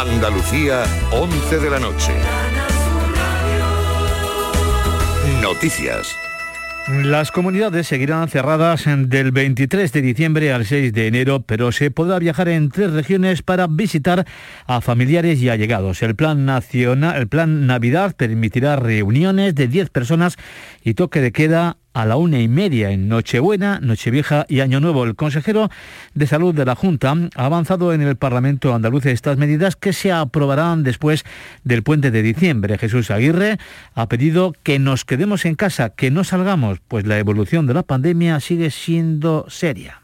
Andalucía, 11 de la noche. Noticias. Las comunidades seguirán cerradas del 23 de diciembre al 6 de enero, pero se podrá viajar en tres regiones para visitar a familiares y allegados. El plan nacional, el plan Navidad permitirá reuniones de 10 personas y toque de queda a la una y media en Nochebuena, Nochevieja y Año Nuevo. El consejero de Salud de la Junta ha avanzado en el Parlamento andaluz estas medidas que se aprobarán después del puente de diciembre. Jesús Aguirre ha pedido que nos quedemos en casa, que no salgamos, pues la evolución de la pandemia sigue siendo seria.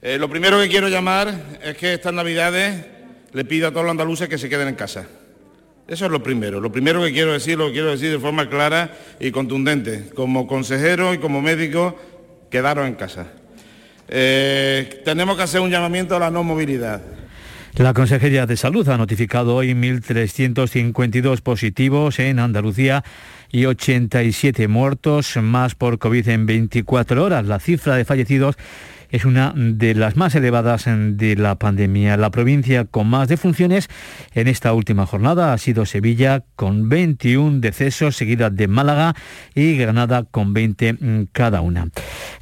Eh, lo primero que quiero llamar es que estas Navidades le pido a todos los andaluces que se queden en casa. Eso es lo primero. Lo primero que quiero decir, lo quiero decir de forma clara y contundente. Como consejero y como médico, quedaros en casa. Eh, tenemos que hacer un llamamiento a la no movilidad. La Consejería de Salud ha notificado hoy 1.352 positivos en Andalucía y 87 muertos más por COVID en 24 horas. La cifra de fallecidos es una de las más elevadas de la pandemia. La provincia con más defunciones en esta última jornada ha sido Sevilla con 21 decesos, seguida de Málaga y Granada con 20 cada una.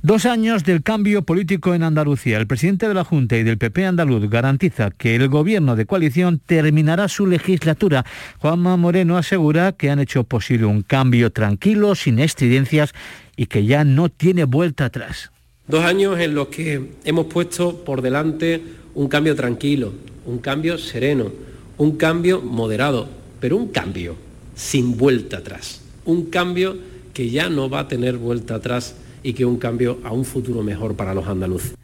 Dos años del cambio político en Andalucía. El presidente de la Junta y del PP andaluz garantiza que el gobierno de coalición terminará su legislatura. Juanma Moreno asegura que han hecho posible un cambio tranquilo, sin estridencias y que ya no tiene vuelta atrás. Dos años en los que hemos puesto por delante un cambio tranquilo, un cambio sereno, un cambio moderado, pero un cambio sin vuelta atrás. Un cambio que ya no va a tener vuelta atrás y que un cambio a un futuro mejor para los andaluces.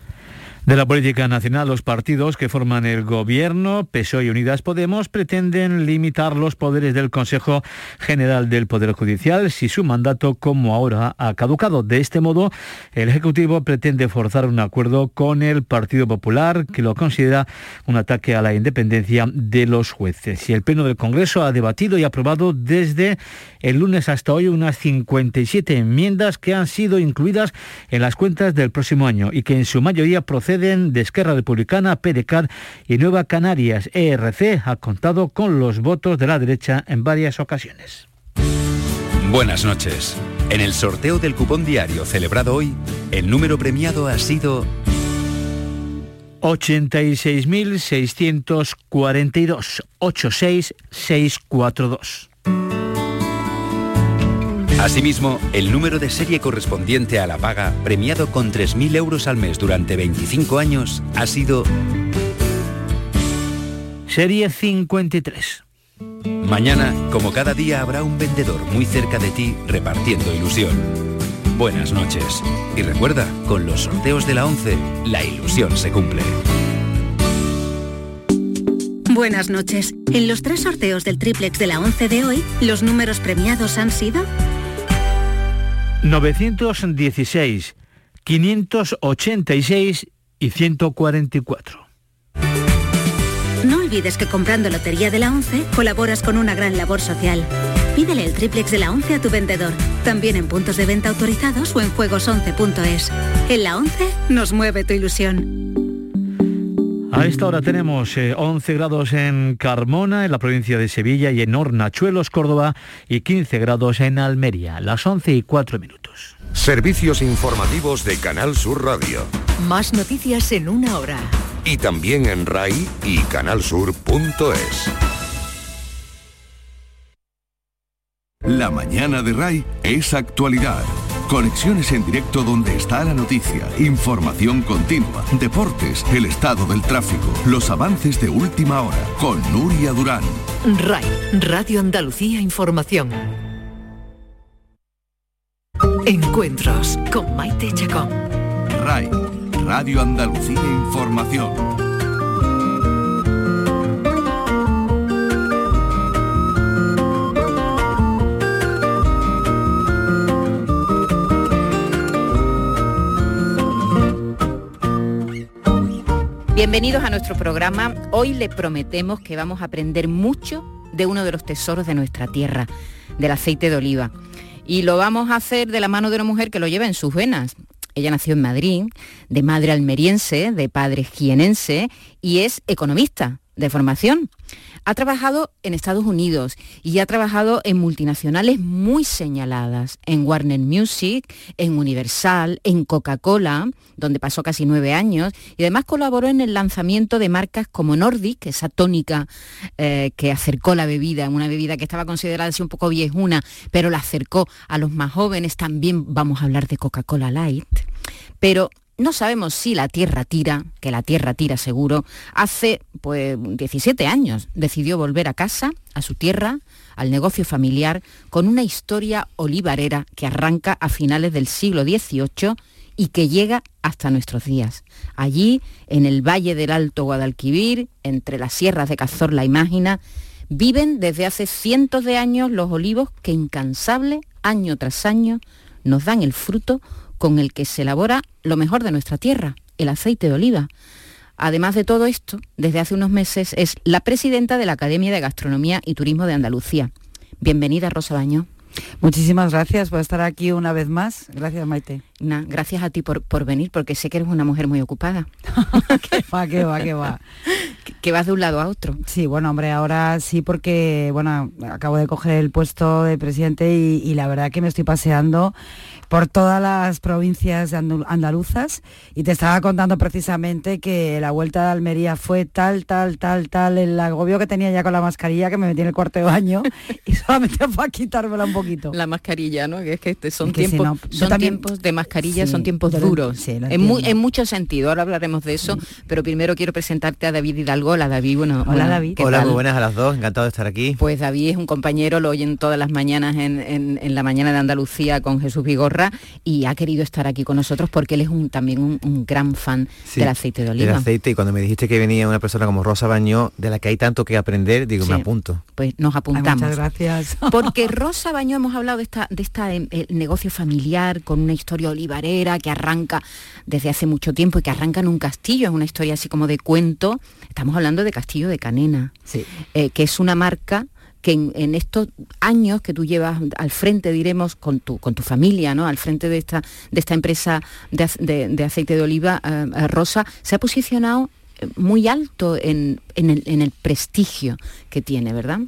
De la política nacional, los partidos que forman el gobierno, PSOE y Unidas Podemos, pretenden limitar los poderes del Consejo General del Poder Judicial si su mandato, como ahora, ha caducado. De este modo, el Ejecutivo pretende forzar un acuerdo con el Partido Popular, que lo considera un ataque a la independencia de los jueces. Y el Pleno del Congreso ha debatido y aprobado desde el lunes hasta hoy unas 57 enmiendas que han sido incluidas en las cuentas del próximo año y que en su mayoría proceden de Esquerra Republicana, PDCAR y Nueva Canarias. ERC ha contado con los votos de la derecha en varias ocasiones. Buenas noches. En el sorteo del cupón diario celebrado hoy, el número premiado ha sido 86.642 86642. Asimismo, el número de serie correspondiente a la paga, premiado con 3.000 euros al mes durante 25 años, ha sido... Serie 53. Mañana, como cada día, habrá un vendedor muy cerca de ti repartiendo ilusión. Buenas noches. Y recuerda, con los sorteos de la 11, la ilusión se cumple. Buenas noches. En los tres sorteos del triplex de la 11 de hoy, los números premiados han sido 916, 586 y 144. No olvides que comprando Lotería de la 11 colaboras con una gran labor social. Pídele el triplex de la 11 a tu vendedor, también en puntos de venta autorizados o en juegos11.es. En la 11 nos mueve tu ilusión. A esta hora tenemos 11 eh, grados en Carmona, en la provincia de Sevilla, y en Hornachuelos, Córdoba, y 15 grados en Almería, las 11 y 4 minutos. Servicios informativos de Canal Sur Radio. Más noticias en una hora. Y también en RAI y canalsur.es. La mañana de RAI es actualidad Conexiones en directo donde está la noticia, información continua, deportes, el estado del tráfico, los avances de última hora, con Nuria Durán. RAI, Radio Andalucía Información. Encuentros con Maite Chacón. RAI, Radio Andalucía Información. Bienvenidos a nuestro programa. Hoy le prometemos que vamos a aprender mucho de uno de los tesoros de nuestra tierra, del aceite de oliva. Y lo vamos a hacer de la mano de una mujer que lo lleva en sus venas. Ella nació en Madrid, de madre almeriense, de padre jienense y es economista de formación. Ha trabajado en Estados Unidos y ha trabajado en multinacionales muy señaladas, en Warner Music, en Universal, en Coca-Cola, donde pasó casi nueve años, y además colaboró en el lanzamiento de marcas como Nordic, esa tónica eh, que acercó la bebida, una bebida que estaba considerada así un poco viejuna, pero la acercó a los más jóvenes. También vamos a hablar de Coca-Cola Light. Pero no sabemos si la Tierra tira, que la Tierra tira seguro, hace pues 17 años decidió volver a casa, a su tierra, al negocio familiar, con una historia olivarera que arranca a finales del siglo XVIII y que llega hasta nuestros días. Allí, en el Valle del Alto Guadalquivir, entre las sierras de Cazorla y Mágina, viven desde hace cientos de años los olivos que incansable, año tras año, nos dan el fruto con el que se elabora lo mejor de nuestra tierra, el aceite de oliva. Además de todo esto, desde hace unos meses es la presidenta de la Academia de Gastronomía y Turismo de Andalucía. Bienvenida, Rosa Baño. Muchísimas gracias por estar aquí una vez más. Gracias, Maite. gracias a ti por, por, venir, porque sé que eres una mujer muy ocupada. ¿Qué va, qué va, qué va? Que vas de un lado a otro. Sí, bueno, hombre, ahora sí porque, bueno, acabo de coger el puesto de presidente y, y la verdad que me estoy paseando por todas las provincias andaluzas y te estaba contando precisamente que la vuelta de Almería fue tal, tal, tal, tal, el agobio que tenía ya con la mascarilla que me metí en el cuarto de baño y solamente fue a quitármela un poquito. La mascarilla, ¿no? Que es que este son, tiempos, son tiempos de mascarilla, son tiempos duros. en, muchos sentidos, ahora hablaremos de eso, pero primero quiero presentarte a David Hidalgo. Hola David, bueno. Hola, David. Hola, muy buenas a las dos, encantado de estar aquí. Pues David es un compañero, lo oyen todas las mañanas en, en la mañana de Andalucía con Jesús Y ha querido estar aquí con nosotros porque él es un, también un, gran fan del aceite de oliva. Del aceite y cuando me dijiste que venía una persona como Rosa Bañó, de la que hay tanto que aprender, digo, me apunto. Pues nos apuntamos. muchas gracias. Porque Rosa Bañó hemos hablado de esta de esta em, negocio familiar con una historia olivarera que arranca desde hace mucho tiempo y que arranca en un castillo, es una historia así como de cuento. Estamos hablando de Castillo de Canena, eh, que es una marca que en, estos años que tú llevas al frente, diremos, con tu, con tu familia, ¿no? al frente de esta, de esta empresa de, aceite de oliva eh, eh, rosa, se ha posicionado eh, muy alto en, el, prestigio que tiene, ¿verdad?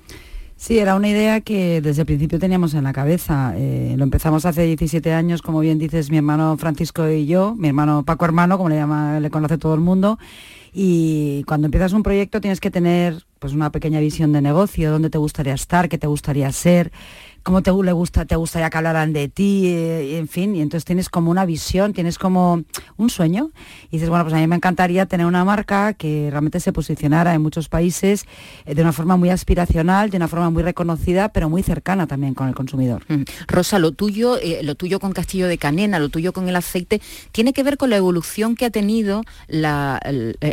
Sí, era una idea que desde el principio teníamos en la cabeza. lo empezamos hace 17 años, como bien dices, mi hermano Francisco y yo, mi hermano Paco Hermano, como le llama, le conoce todo el mundo. Y cuando empiezas un proyecto tienes que tener pues una pequeña visión de negocio, dónde te gustaría estar, qué te gustaría ser, cómo te, le gusta, te gustaría que hablaran de ti, eh, en fin, y entonces tienes como una visión, tienes como un sueño, y dices, bueno, pues a mí me encantaría tener una marca que realmente se posicionara en muchos países eh, de una forma muy aspiracional, de una forma muy reconocida, pero muy cercana también con el consumidor. Mm. Rosa, lo tuyo, eh, lo tuyo con Castillo de Canena, lo tuyo con el aceite, tiene que ver con la evolución que ha tenido la,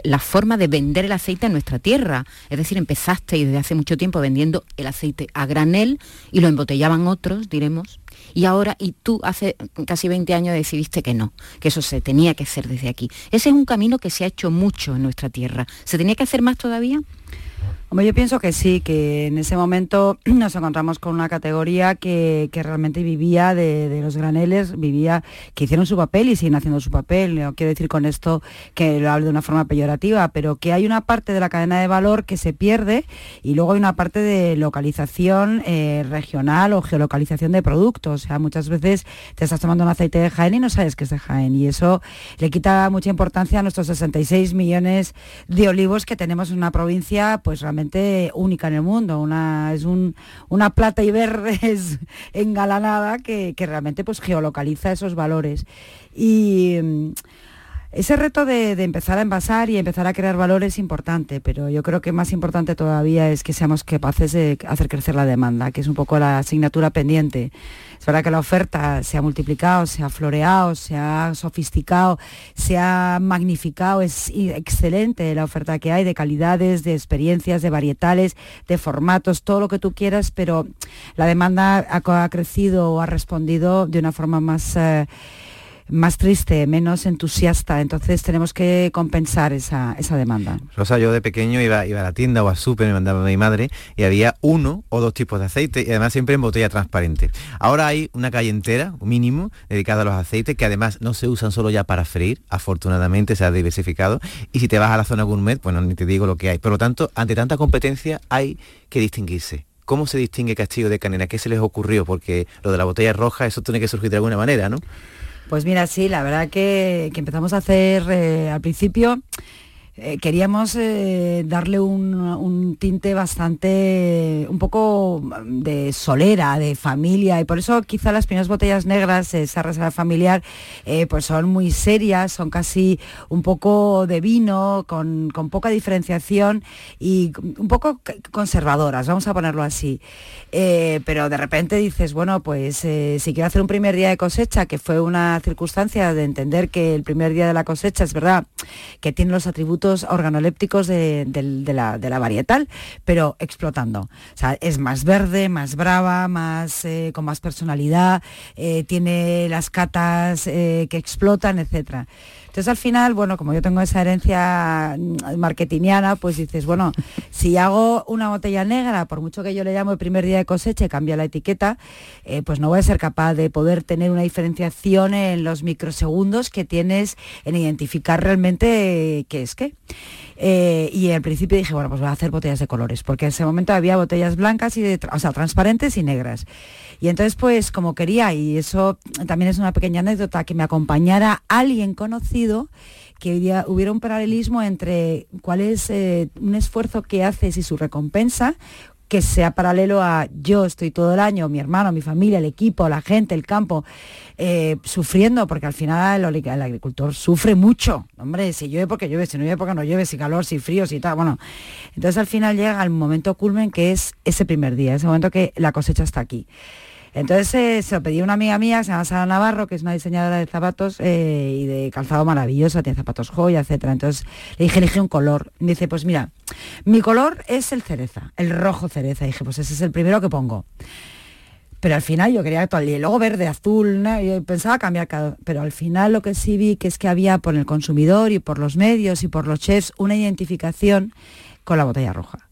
la forma de vender el aceite en nuestra tierra. Es decir, empezaste desde hace mucho tiempo vendiendo el aceite a granel y lo embotellaban otros, diremos, y ahora, y tú hace casi 20 años decidiste que no, que eso se tenía que hacer desde aquí. Ese es un camino que se ha hecho mucho en nuestra tierra. ¿Se tenía que hacer más todavía? Hombre, yo pienso que sí, que en ese momento nos encontramos con una categoría que, realmente vivía de, los graneles, vivía, que hicieron su papel y siguen haciendo su papel. No quiero decir con esto que lo hablo de una forma peyorativa, pero que hay una parte de la cadena de valor que se pierde y luego hay una parte de localización eh, regional o geolocalización de productos. O sea, muchas veces te estás tomando un aceite de Jaén y no sabes que es de Jaén y eso le quita mucha importancia a nuestros 66 millones de olivos que tenemos en una provincia, pues realmente única en el mundo, una, es una plata y verdes engalanada que, que realmente pues geolocaliza esos valores. Y mm, ese reto de, empezar a envasar y empezar a crear valor es importante, pero yo creo que más importante todavía es que seamos capaces de hacer crecer la demanda, que es un poco la asignatura pendiente. Es verdad que la oferta se ha multiplicado, se ha floreado, se ha sofisticado, se ha magnificado, es excelente la oferta que hay de calidades, de experiencias, de varietales, de formatos, todo lo que tú quieras, pero la demanda ha, crecido o ha respondido de una forma más... Eh, más triste, menos entusiasta. Entonces tenemos que compensar esa, esa demanda. Rosa, yo de pequeño iba, iba a la tienda o al súper, me mandaba mi madre, y había uno o dos tipos de aceite, y además siempre en botella transparente. Ahora hay una calle entera, mínimo, dedicada a los aceites, que además no se usan solo ya para freír, afortunadamente se ha diversificado, y si te vas a la zona gourmet, bueno, ni te digo lo que hay. Por lo tanto, ante tanta competencia hay que distinguirse. ¿Cómo se distingue Castillo de Canena? ¿Qué se les ocurrió? Porque lo de la botella roja, eso tiene que surgir de alguna manera, ¿no? Pues mira, sí, la verdad que, que empezamos a hacer eh, al principio eh, queríamos eh, darle un, tinte bastante, un poco de solera, de familia, y por eso quizá las primeras botellas negras, esa reserva familiar, eh, pues son muy serias, son casi un poco de vino, con, poca diferenciación y un poco conservadoras, vamos a ponerlo así. pero de repente dices, bueno, pues si quiero hacer un primer día de cosecha, que fue una circunstancia de entender que el primer día de la cosecha es verdad que tiene los atributos organolépticos de, la, varietal, pero explotando. Es más verde, más brava, más, eh, con más personalidad, eh, tiene las catas eh, que explotan, etcétera. Entonces al final, bueno, como yo tengo esa herencia mm, marketingiana, pues dices, bueno, si hago una botella negra, por mucho que yo le llamo el primer día de cosecha y cambia la etiqueta, eh, pues no voy a ser capaz de poder tener una diferenciación en los microsegundos que tienes en identificar realmente qué es qué. Eh, y al principio dije, bueno, pues voy a hacer botellas de colores, porque en ese momento había botellas blancas y o sea, transparentes y negras. Y entonces, pues como quería, y eso también es una pequeña anécdota, que me acompañara alguien conocido, que hubiera, un paralelismo entre cuál es eh, un esfuerzo que haces y su recompensa, que sea paralelo a yo estoy todo el año, mi hermano, mi familia, el equipo, la gente, el campo, eh, sufriendo, porque al final el, agricultor sufre mucho. Hombre, si llueve porque llueve, si no llueve porque no llueve, si calor, si frío, si tal. Bueno, entonces al final llega el momento culmen que es ese primer día, ese momento que la cosecha está aquí. Entonces eh, se lo pedí a una amiga mía, se llama Sara Navarro, que es una diseñadora de zapatos eh, y de calzado maravilloso, tiene zapatos joya, etcétera. Entonces le dije, elegí un color. Dice, pues mira, mi color es el cereza, el rojo cereza. Y dije, pues ese es el primero que pongo. Pero al final yo quería todo, y luego verde, azul, y pensaba cambiar cada... Pero al final lo que sí vi que es que había por el consumidor y por los medios y por los chefs una identificación con la botella roja.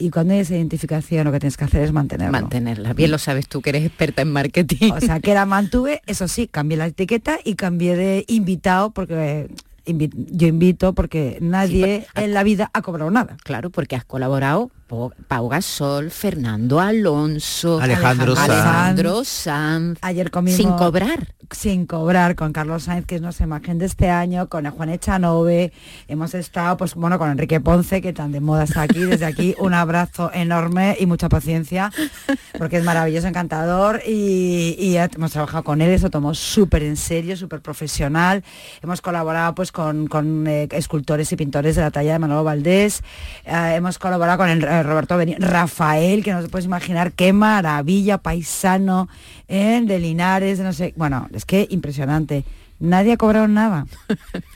Y cuando hay esa identificación lo que tienes que hacer es mantenerla. Mantenerla. Bien lo sabes tú que eres experta en marketing. O sea, que la mantuve, eso sí, cambié la etiqueta y cambié de invitado porque yo invito porque nadie en la vida ha cobrado nada. Claro, porque has colaborado Pau Gasol, Fernando Alonso, Alejandro, Alejandro Sanz, ayer comimos sin cobrar, sin cobrar con Carlos Sainz, que es nuestra imagen de este año, con Juan Echanove, hemos estado pues bueno con Enrique Ponce, que tan de moda está aquí, desde aquí un abrazo enorme y mucha paciencia, porque es maravilloso, encantador. Y, hemos trabajado con él, eso tomó súper en serio, súper profesional, hemos colaborado pues con, eh, escultores y pintores de la talla de Manolo Valdés, eh, hemos colaborado con el Roberto Beni, Rafael, que no se puedes imaginar qué maravilla, paisano, ¿eh? de Linares, no sé, bueno, es que impresionante. Nadie ha cobrado nada.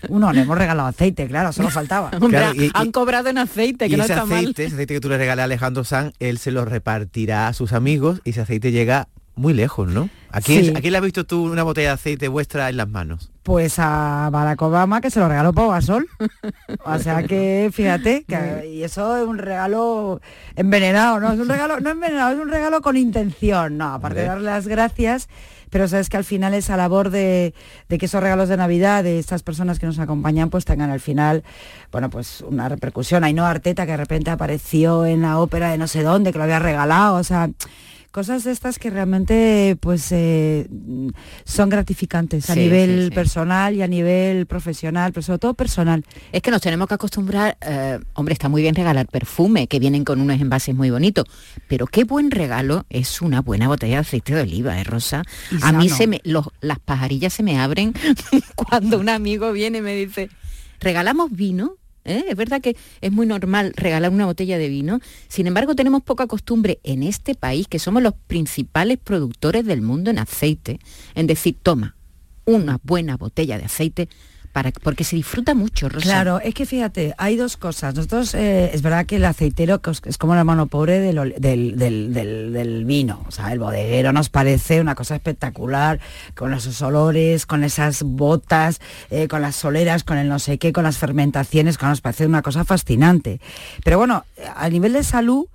Uno, le hemos regalado aceite, claro, solo faltaba. han cobrado en aceite, que no ese está aceite, Ese aceite que tú le regalas a Alejandro Sanz, él se lo repartirá a sus amigos y ese aceite llega muy lejos, ¿no? ¿A quién, le has visto tú una botella de aceite vuestra en las manos? Pues a Barack Obama, que se lo regaló Pau Gasol. o sea que, fíjate, que, y eso es un regalo envenenado, ¿no? Es un regalo, no envenenado, es un regalo con intención, ¿no? Aparte de darle las gracias, pero sabes que al final esa labor de, de, que esos regalos de Navidad de estas personas que nos acompañan pues tengan al final, bueno, pues una repercusión. no Arteta que de repente apareció en la ópera de no sé dónde, que lo había regalado, o sea, cosas de estas que realmente pues eh, son gratificantes a nivel personal y a nivel profesional, pero sobre todo personal. Es que nos tenemos que acostumbrar, eh, hombre, está muy bien regalar perfume, que vienen con unos envases muy bonitos, pero qué buen regalo es una buena botella de aceite de oliva, ¿eh, Rosa? a mí se me, las pajarillas se me abren cuando un amigo viene y me dice, ¿regalamos vino? ¿Eh? Es verdad que es muy normal regalar una botella de vino, sin embargo tenemos poca costumbre en este país, que somos los principales productores del mundo en aceite, en decir, toma, una buena botella de aceite Porque se disfruta mucho, Rosa. Claro, es que fíjate, hay dos cosas. Nosotros, eh, es verdad que el aceitero es como la mano pobre del, del, vino. O sea, el bodeguero nos parece una cosa espectacular, con esos olores, con esas botas, eh, con las soleras, con el no sé qué, con las fermentaciones, nos parece una cosa fascinante. Pero bueno, a nivel de salud,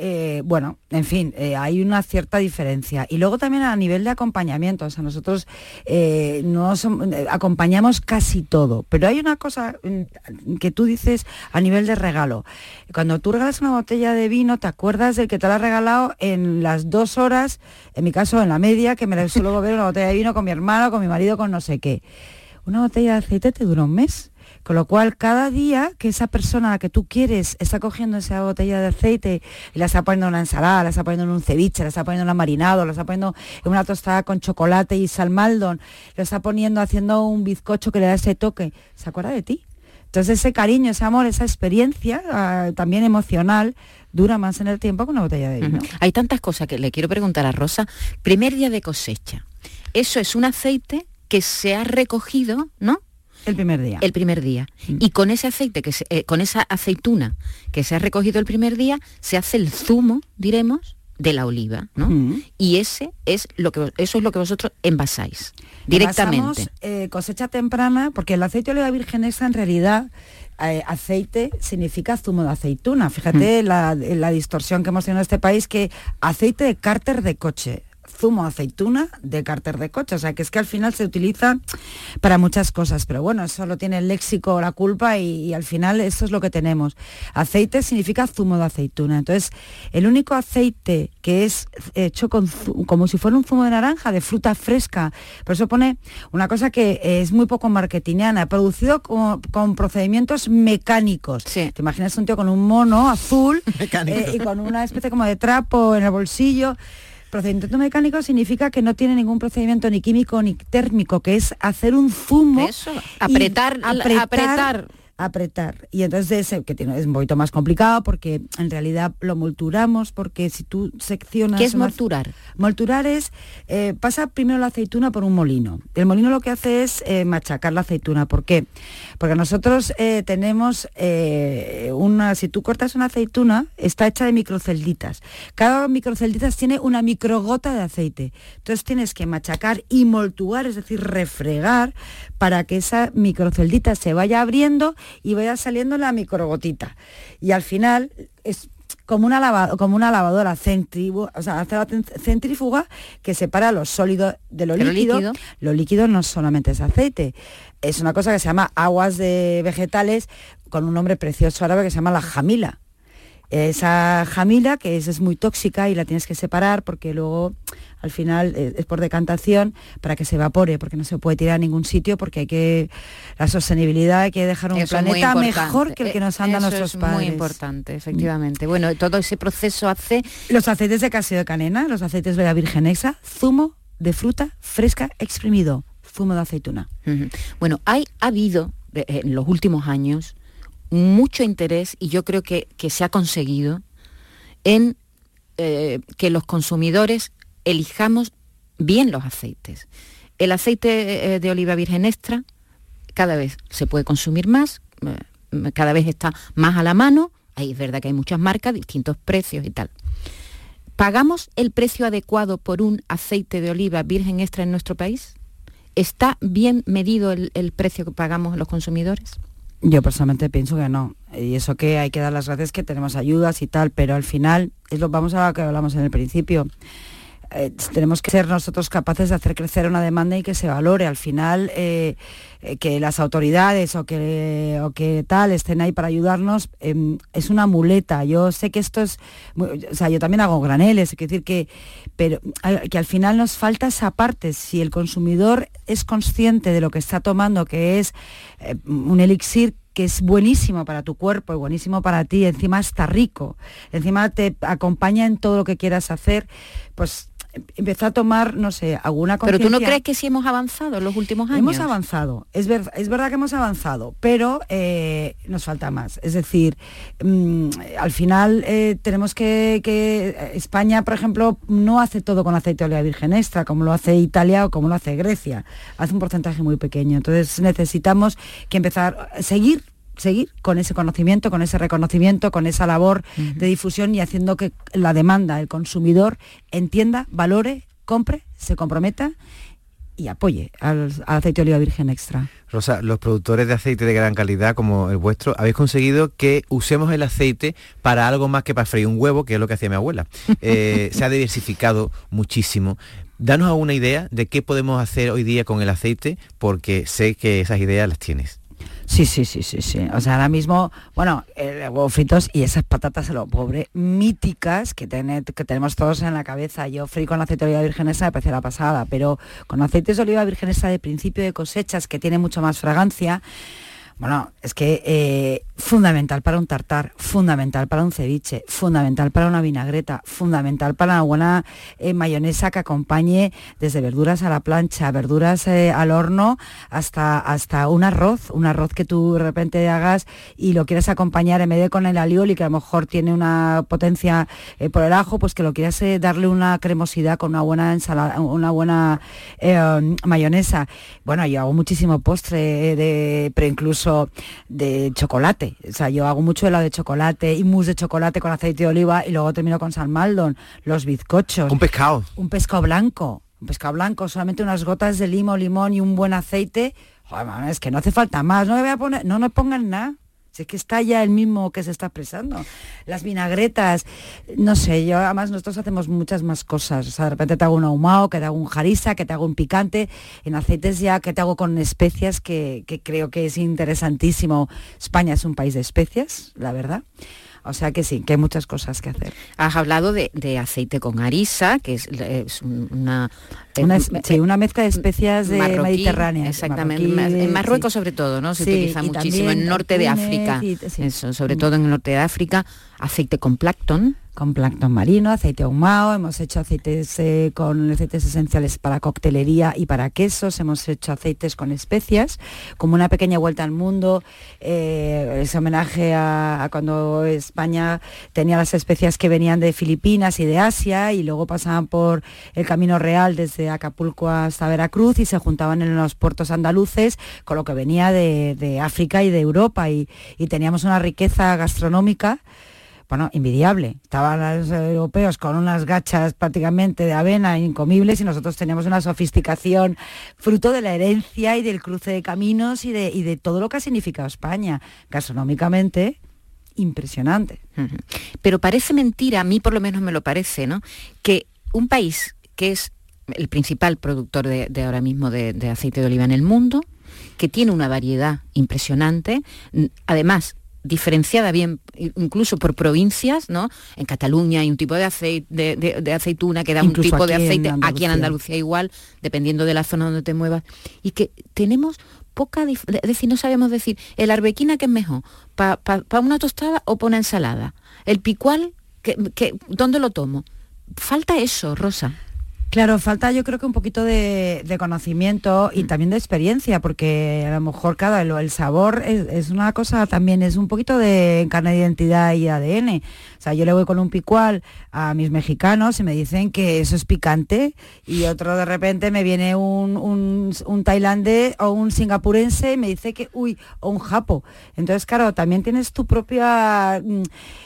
eh, bueno, en fin, eh, hay una cierta diferencia. Y luego también a nivel de acompañamiento, o sea, nosotros eh, acompañamos casi todo, pero hay una cosa mm, que tú dices a nivel de regalo. Cuando tú regalas una botella de vino, te acuerdas del que te la ha regalado en las dos horas, en mi caso en la media, que me la suelo beber una botella de vino con mi hermano, con mi marido, con no sé qué. Una botella de aceite te dura un mes con lo cual, cada día que esa persona la que tú quieres está cogiendo esa botella de aceite y la está poniendo en una ensalada, la está poniendo en un ceviche, la está poniendo en un marinado, la está poniendo en una tostada con chocolate y salmaldon, lo está poniendo haciendo un bizcocho que le da ese toque, se acuerda de ti. Entonces ese cariño, ese amor, esa experiencia ah, también emocional dura más en el tiempo que una botella de vino. Hay tantas cosas que le quiero preguntar a Rosa. Primer día de cosecha. Eso es un aceite que se ha recogido, ¿no? El primer día. El primer día. Mm. Y con ese aceite, que eh, con esa aceituna que se ha recogido el primer día, se hace el zumo, diremos, de la oliva, ¿no? Mm. Y ese es lo que eso es lo que vosotros envasáis directamente. Eh, cosecha temprana, porque el aceite de oliva virgen esa en realidad eh, aceite significa zumo de aceituna. Fíjate mm. la, la, distorsión que hemos tenido en este país que aceite de cárter de coche zumo aceituna de cárter de coche. O sea, que es que al final se utiliza para muchas cosas. Pero bueno, eso lo tiene el léxico la culpa y, al final eso es lo que tenemos. Aceite significa zumo de aceituna. Entonces, el único aceite que es hecho con, como si fuera un zumo de naranja, de fruta fresca. Por eso pone una cosa que es muy poco marketingiana, producido con, procedimientos mecánicos. Te imaginas un tío con un mono azul eh, y con una especie como de trapo en el bolsillo. Procedimiento mecánico significa que no tiene ningún procedimiento ni químico ni térmico, que es hacer un zumo. Eso, apretar, apretar apretar. Y entonces que tiene, es un poquito más complicado porque en realidad lo molturamos, porque si tú seccionas... ¿Qué es molturar? Molturar es, eh, pasa primero la aceituna por un molino. El molino lo que hace es eh, machacar la aceituna. ¿Por qué? Porque nosotros eh, tenemos una, si tú cortas una aceituna, está hecha de microcelditas. Cada microcelditas tiene una microgota de aceite. Entonces tienes que machacar y molturar, es decir, refregar, para que esa microceldita se vaya abriendo y vaya saliendo la microgotita. Y al final es como una, como una lavadora centrífuga, o sea, hace la centrífuga que separa lo sólido de lo líquido. líquido. Lo líquido no solamente es aceite, es una cosa que se llama aguas de vegetales con un nombre precioso árabe que se llama la jamila esa jamila, que es, muy tóxica y la tienes que separar porque luego al final eh, es por decantación para que se evapore, porque no se puede tirar a ningún sitio, porque hay que, la sostenibilidad, hay que dejar un planeta mejor que el que nos han dado nuestros es Muy importante, efectivamente. Bueno, todo ese proceso hace... Los aceites de casio de canena, los aceites de la virgen exa, zumo de fruta fresca exprimido, zumo de aceituna. Bueno, hay, ha habido eh, en los últimos años mucho interés y yo creo que, se ha conseguido en eh, que los consumidores elijamos bien los aceites. El aceite eh, de oliva virgen extra cada vez se puede consumir más, eh, cada vez está más a la mano, ahí es verdad que hay muchas marcas, distintos precios y tal. ¿Pagamos el precio adecuado por un aceite de oliva virgen extra en nuestro país? ¿Está bien medido el precio que pagamos los consumidores? Yo personalmente pienso que no. Y eso que hay que dar las gracias que tenemos ayudas y tal, pero al final, es lo, vamos a lo que hablamos en el principio. Eh, tenemos que ser nosotros capaces de hacer crecer una demanda y que se valore. Al final, eh, eh, que las autoridades o que, o que tal estén ahí para ayudarnos em, es una muleta. Yo sé que esto es, o sea, yo también hago graneles, es decir que, pero que al final nos falta esa parte. Si el consumidor es consciente de lo que está tomando, que es un elixir que es buenísimo para tu cuerpo y buenísimo para ti, encima está rico, encima te acompaña en todo lo que quieras hacer, pues empezó a tomar, no sé, alguna Pero tú no crees que sí hemos avanzado en los últimos años. Hemos avanzado, es, ver, es verdad que hemos avanzado, pero eh, nos falta más. Es decir, mm, al final eh, tenemos que, que, España, por ejemplo, no hace todo con aceite de oliva virgen extra, como lo hace Italia o como lo hace Grecia. Hace un porcentaje muy pequeño. Entonces necesitamos que empezar a seguir seguir con ese conocimiento, con ese reconocimiento, con esa labor de difusión y haciendo que la demanda, el consumidor, entienda, valore, compre, se comprometa y apoye al, aceite de oliva virgen extra. Rosa, los productores de aceite de gran calidad como el vuestro, habéis conseguido que usemos el aceite para algo más que para freír un huevo, que es lo que hacía mi abuela. Eh, se ha diversificado muchísimo. Danos alguna idea de qué podemos hacer hoy día con el aceite, porque sé que esas ideas las tienes. Sí, sí, sí, sí, sí. O sea, ahora mismo, bueno, el huevo fritos y esas patatas a lo pobre, míticas que, que tenemos todos en la cabeza. Yo frí con aceite de oliva virgen esa me parecía la pasada, pero con aceites de oliva virgen esa de principio de cosechas que tiene mucho más fragancia, bueno, es que eh, fundamental para un tartar, fundamental para un ceviche, fundamental para una vinagreta, fundamental para una buena eh, mayonesa que acompañe desde verduras a la plancha, verduras eh, al horno, hasta, hasta un arroz, un arroz que tú de repente hagas y lo quieras acompañar en medio con el alioli, que a lo mejor tiene una potencia por el ajo, pues que lo quieras darle una cremosidad con una buena ensalada, una buena mayonesa. Bueno, yo hago muchísimo postre, de, pero incluso de chocolate. O sea, yo hago mucho helado de chocolate y mousse de chocolate con aceite de oliva y luego termino con salmaldon, los bizcochos. Un pescado. Un pescado blanco. Un pescado blanco, solamente unas gotas de limo, limón y un buen aceite. Joder, es que no hace falta más. No me voy a poner, no me pongan nada es que está ya el mismo que se está expresando. Las vinagretas, no sé, yo además nosotros hacemos muchas más cosas. O sea, de repente te hago un ahumado, que te hago un jarisa, que te hago un picante, en aceites ya que te hago con especias, que, creo que es interesantísimo. España es un país de especias, la verdad. O sea que sí, que hay muchas cosas que hacer. Has hablado de, aceite con arisa, que es, una, una, mezcla de especias de Mediterránea. Exactamente. en Marruecos sobre todo, ¿no? Se utiliza muchísimo. En el norte de África. Eso, sobre todo en el norte de África. Aceite con plancton con plancton marino, aceite ahumado, hemos hecho aceites eh, con aceites esenciales para coctelería y para quesos, hemos hecho aceites con especias, como una pequeña vuelta al mundo, eh, ese homenaje a, cuando España tenía las especias que venían de Filipinas y de Asia y luego pasaban por el Camino Real desde Acapulco hasta Veracruz y se juntaban en los puertos andaluces con lo que venía de, África y de Europa y, y teníamos una riqueza gastronómica bueno, invidiable. Estaban los europeos con unas gachas prácticamente de avena incomibles y nosotros teníamos una sofisticación fruto de la herencia y del cruce de caminos y de, de todo lo que ha significado España gastronómicamente impresionante. Pero parece mentira, a mí por lo menos me lo parece, ¿no? Que un país que es el principal productor de, ahora mismo de, de, aceite de oliva en el mundo, que tiene una variedad impresionante, además diferenciada bien incluso por provincias, ¿no? En Cataluña hay un tipo de, aceite, de, aceituna que da un tipo de aceite, aquí en Andalucía igual, dependiendo de la zona donde te muevas, y que tenemos poca, es decir, no sabemos decir, el arbequina que es mejor, para una tostada o para una ensalada, el picual, que, ¿dónde lo tomo? Falta eso, Rosa. Claro, falta yo creo que un poquito de, conocimiento y mm. también de experiencia, porque a lo mejor cada el, sabor es, una cosa también, es un poquito de carne de identidad y ADN. O sea, yo le voy con un picual a mis mexicanos y me dicen que eso es picante y otro de repente me viene un, un, tailandés o un singapurense y me dice que, uy, o un japo. Entonces, claro, también tienes tu propia mm,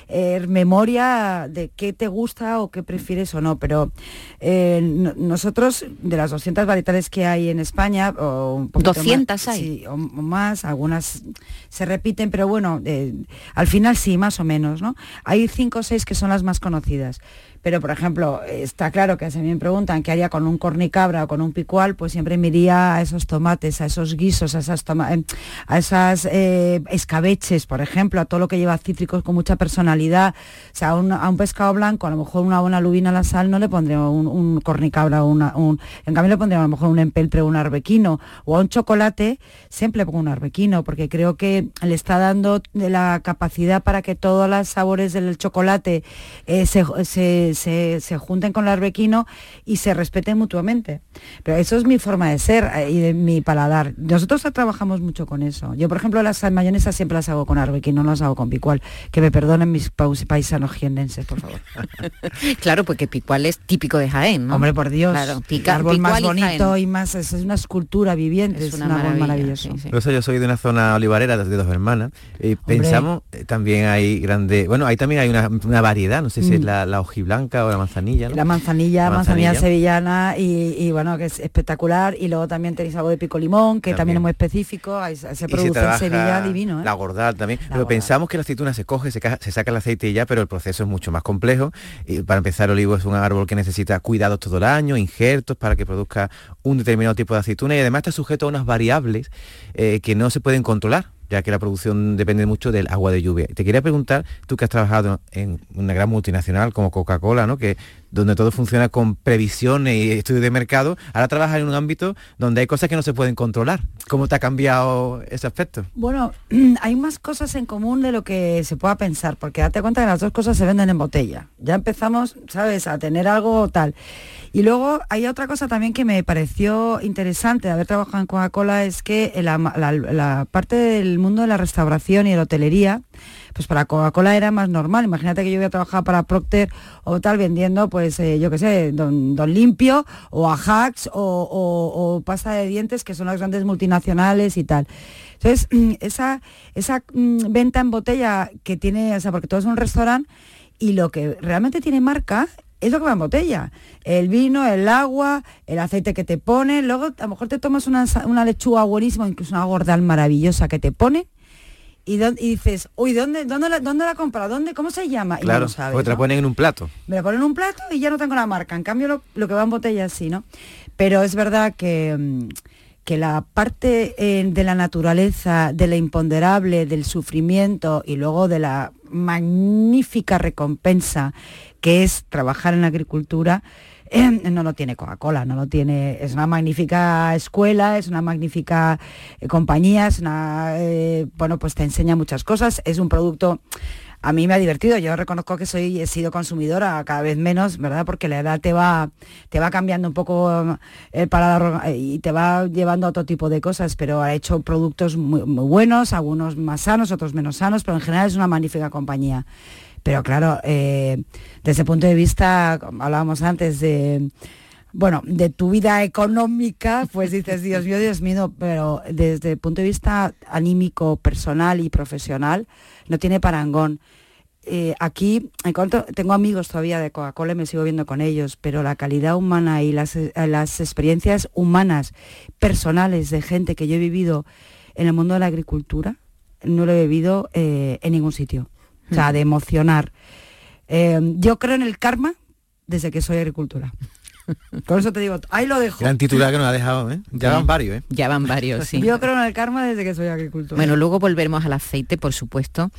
eh, memoria de qué te gusta o qué prefieres o no, pero... Eh, nosotros, de las 200 variedades que hay en España, o 200 hay. o, más, algunas se repiten, pero bueno, eh, al final sí, más o menos, ¿no? Hay cinco o seis que son las más conocidas. Pero, por ejemplo, está claro que si me preguntan qué haría con un cornicabra o con un picual, pues siempre me iría a esos tomates, a esos guisos, a esas, eh, a eh, escabeches, por ejemplo, a todo lo que lleva cítricos con mucha personalidad. O sea, a un pescado blanco, a lo mejor una buena lubina a la sal no le pondría un, cornicabra o una, un... En cambio le pondría a lo mejor un empeltre o un arbequino. O a un chocolate siempre pongo un arbequino, porque creo que le está dando la capacidad para que todos los sabores del chocolate eh, se, se, se junten con el arbequino y se respeten mutuamente. Pero eso es mi forma de ser eh, y de mi paladar. Nosotros trabajamos mucho con eso. Yo, por ejemplo, las mayonesas siempre las hago con arbequino, no las hago con picual. Que me perdonen mis paus- paisanos jienenses, por favor. claro, porque picual es típico de Jaén, ¿no? Hombre, por Dios. Claro, el pica- árbol más picual bonito y más, es, es una escultura viviente, es, una un árbol maravilla, maravilloso. sí, sí. Yo soy de una zona olivarera de dos hermanas. Y pensamos, eh, también hay grande, bueno, ahí también hay una, una variedad, no sé si es Mm. la, la o la manzanilla. ¿no? La manzanilla, La manzanilla, manzanilla. sevillana y, y, bueno, que es espectacular. Y luego también tenéis algo de pico limón, que también, También. es muy específico. ahí Se, se produce en trabaja Sevilla divino. ¿eh? La gordal también. Pero gordal. pensamos que la aceituna se coge, se, se saca el aceite y ya, pero el proceso es mucho más complejo. Y para empezar, el olivo es un árbol que necesita cuidados todo el año, injertos para que produzca un determinado tipo de aceituna y además está sujeto a unas variables eh, que no se pueden controlar ya que la producción depende mucho del agua de lluvia. Te quería preguntar, tú que has trabajado en una gran multinacional como Coca-Cola, ¿no? que donde todo funciona con previsiones y estudios de mercado, ahora trabajas en un ámbito donde hay cosas que no se pueden controlar. ¿Cómo te ha cambiado ese aspecto? Bueno, hay más cosas en común de lo que se pueda pensar, porque date cuenta que las dos cosas se venden en botella. Ya empezamos, ¿sabes?, a tener algo tal. Y luego hay otra cosa también que me pareció interesante de haber trabajado en Coca-Cola, es que la, parte del mundo de la restauración y de la hotelería, pues para Coca-Cola era más normal. Imagínate que yo voy a trabajar para Procter o tal vendiendo, pues eh, yo qué sé, don, don Limpio o o, o- o pasta de dientes, que son las grandes multinacionales y tal. Entonces, mm, esa, esa mm, venta en botella que tiene, o sea, porque todo es un restaurante y lo que realmente tiene marca es lo que va en botella. El vino, el agua, el aceite que te ponen. Luego a lo mejor te tomas una, una lechuga buenísima, incluso una gordal maravillosa que te ponen. Y, dices, uy, ¿dónde, dónde, la, ¿dónde la compra? ¿Dónde, ¿Cómo se llama? Y no claro, lo sabes, porque te la ¿no? ponen en un plato. me la ponen en un plato y ya no tengo la marca. En cambio, lo, lo que va en botella sí, ¿no? Pero es verdad que, mm, que la parte eh, de la naturaleza, de la imponderable, del sufrimiento y luego de la magnífica recompensa que es trabajar en la agricultura, eh, no lo tiene Coca-Cola, no lo tiene, es una magnífica escuela, es una magnífica eh, compañía, es una, eh, bueno, pues te enseña muchas cosas, es un producto a mí me ha divertido. Yo reconozco que soy, he sido consumidora cada vez menos, ¿verdad? Porque la edad te va, te va cambiando un poco el paladar eh, y te va llevando a otro tipo de cosas, pero ha hecho productos muy buenos, algunos más sanos, otros menos sanos, pero en general es una magnífica compañía. Pero claro, eh, desde el punto de vista, hablábamos antes, de bueno, de tu vida económica, pues dices, Dios mío, Dios mío, pero desde el punto de vista anímico, personal y profesional, no tiene parangón. Eh, aquí, en cuanto, tengo amigos todavía de Coca-Cola y me sigo viendo con ellos, pero la calidad humana y las, eh, experiencias humanas, personales de gente que yo he vivido en el mundo de la agricultura, no lo he vivido en ningún sitio. O sea, de emocionar. Eh, yo creo en el karma desde que soy agricultura. Con eso te digo, ahí lo dejo. Gran titular que nos ha dejado, ¿eh? Ya Sí. van varios, ¿eh? Ya van varios, sí. Yo creo en el karma desde que soy agricultora. Bueno, luego volveremos al aceite, por supuesto,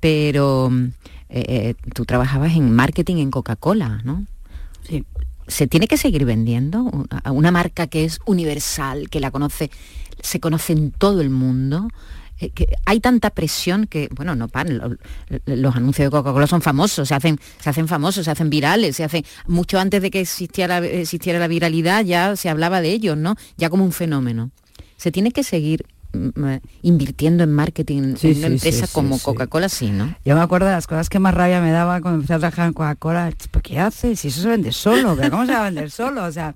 pero mm, eh, eh, tú trabajabas en marketing en Coca-Cola, ¿no? Sí. ¿Se tiene que seguir vendiendo una marca que es universal, que la conoce, se conoce en todo el mundo? Eh, que hay tanta presión que, bueno, no lo- los anuncios de Coca-Cola son famosos, se hacen, se hacen famosos, se hacen virales, se hacen, mucho antes de que existiera, existiera la viralidad ya se hablaba de ellos, ¿no? Ya como un fenómeno. Se tiene que seguir mm, eh, invirtiendo en marketing Sí, en sí, una empresa sí, como. Coca-Cola, sí, ¿no? Yo me acuerdo de las cosas que más rabia me daba cuando empecé a trabajar en Coca-Cola. ¿Pero qué haces? Si eso se vende solo, ¿pero cómo se va a vender solo? O sea,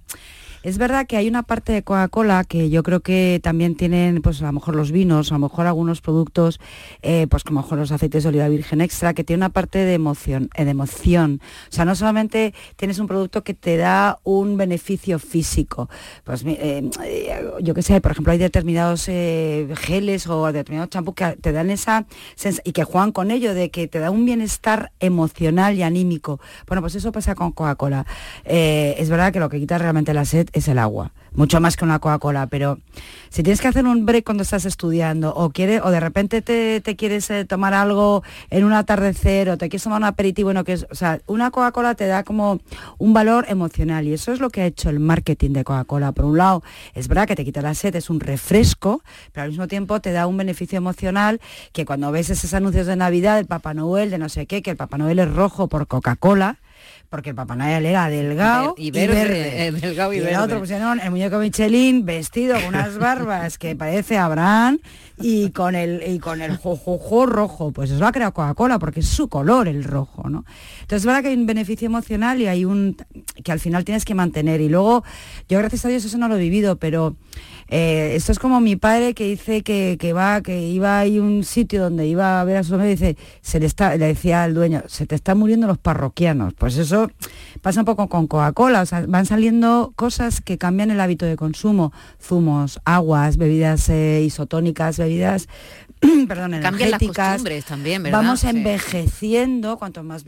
es verdad que hay una parte de Coca-Cola que yo creo que también tienen, pues a lo mejor los vinos, a lo mejor algunos productos, eh, pues como mejor los aceites de oliva virgen extra, que tiene una parte de emoción, eh, de emoción. O sea, no solamente tienes un producto que te da un beneficio físico. Pues eh, eh, yo qué sé, por ejemplo, hay determinados geles o determinados champús que te dan esa sens- y que juegan con ello de que te da un bienestar emocional y anímico. Bueno, pues eso pasa con Coca-Cola. Es verdad que lo que quita realmente la sed es el agua, mucho más que una Coca-Cola, pero si tienes que hacer un break cuando estás estudiando o quiere, o de repente te, te quieres eh, tomar algo en un atardecer o te quieres tomar un aperitivo, bueno, que es, o sea, una Coca-Cola te da como un valor emocional y eso es lo que ha hecho el marketing de Coca-Cola. Por un lado, es verdad que te quita la sed, es un refresco, pero al mismo tiempo te da un beneficio emocional que cuando ves esos anuncios de Navidad del Papá Noel, de no sé qué, que el Papá Noel es rojo por Coca-Cola, porque el Papá Noel era delgado y verde, eh, delgado y, el otro pusieron el muñeco Michelin vestido con unas barbas que parece Abraham y con el y con el jojojo rojo, pues eso lo ha creado Coca-Cola porque es su color el rojo, ¿no? Entonces es verdad que hay un beneficio emocional y hay un que al final tienes que mantener. Y luego yo gracias a Dios eso no lo he vivido, pero eh, esto es como mi padre que dice que, va, que iba a un sitio donde iba a ver a su hombre y dice, se le está, le decía al dueño, se te están muriendo los parroquianos. Pues eso pasa un poco con Coca-Cola, o sea, van saliendo cosas que cambian el hábito de consumo, zumos, aguas, bebidas eh, isotónicas, bebidas perdón, energéticas. también, Vamos envejeciendo, cuanto más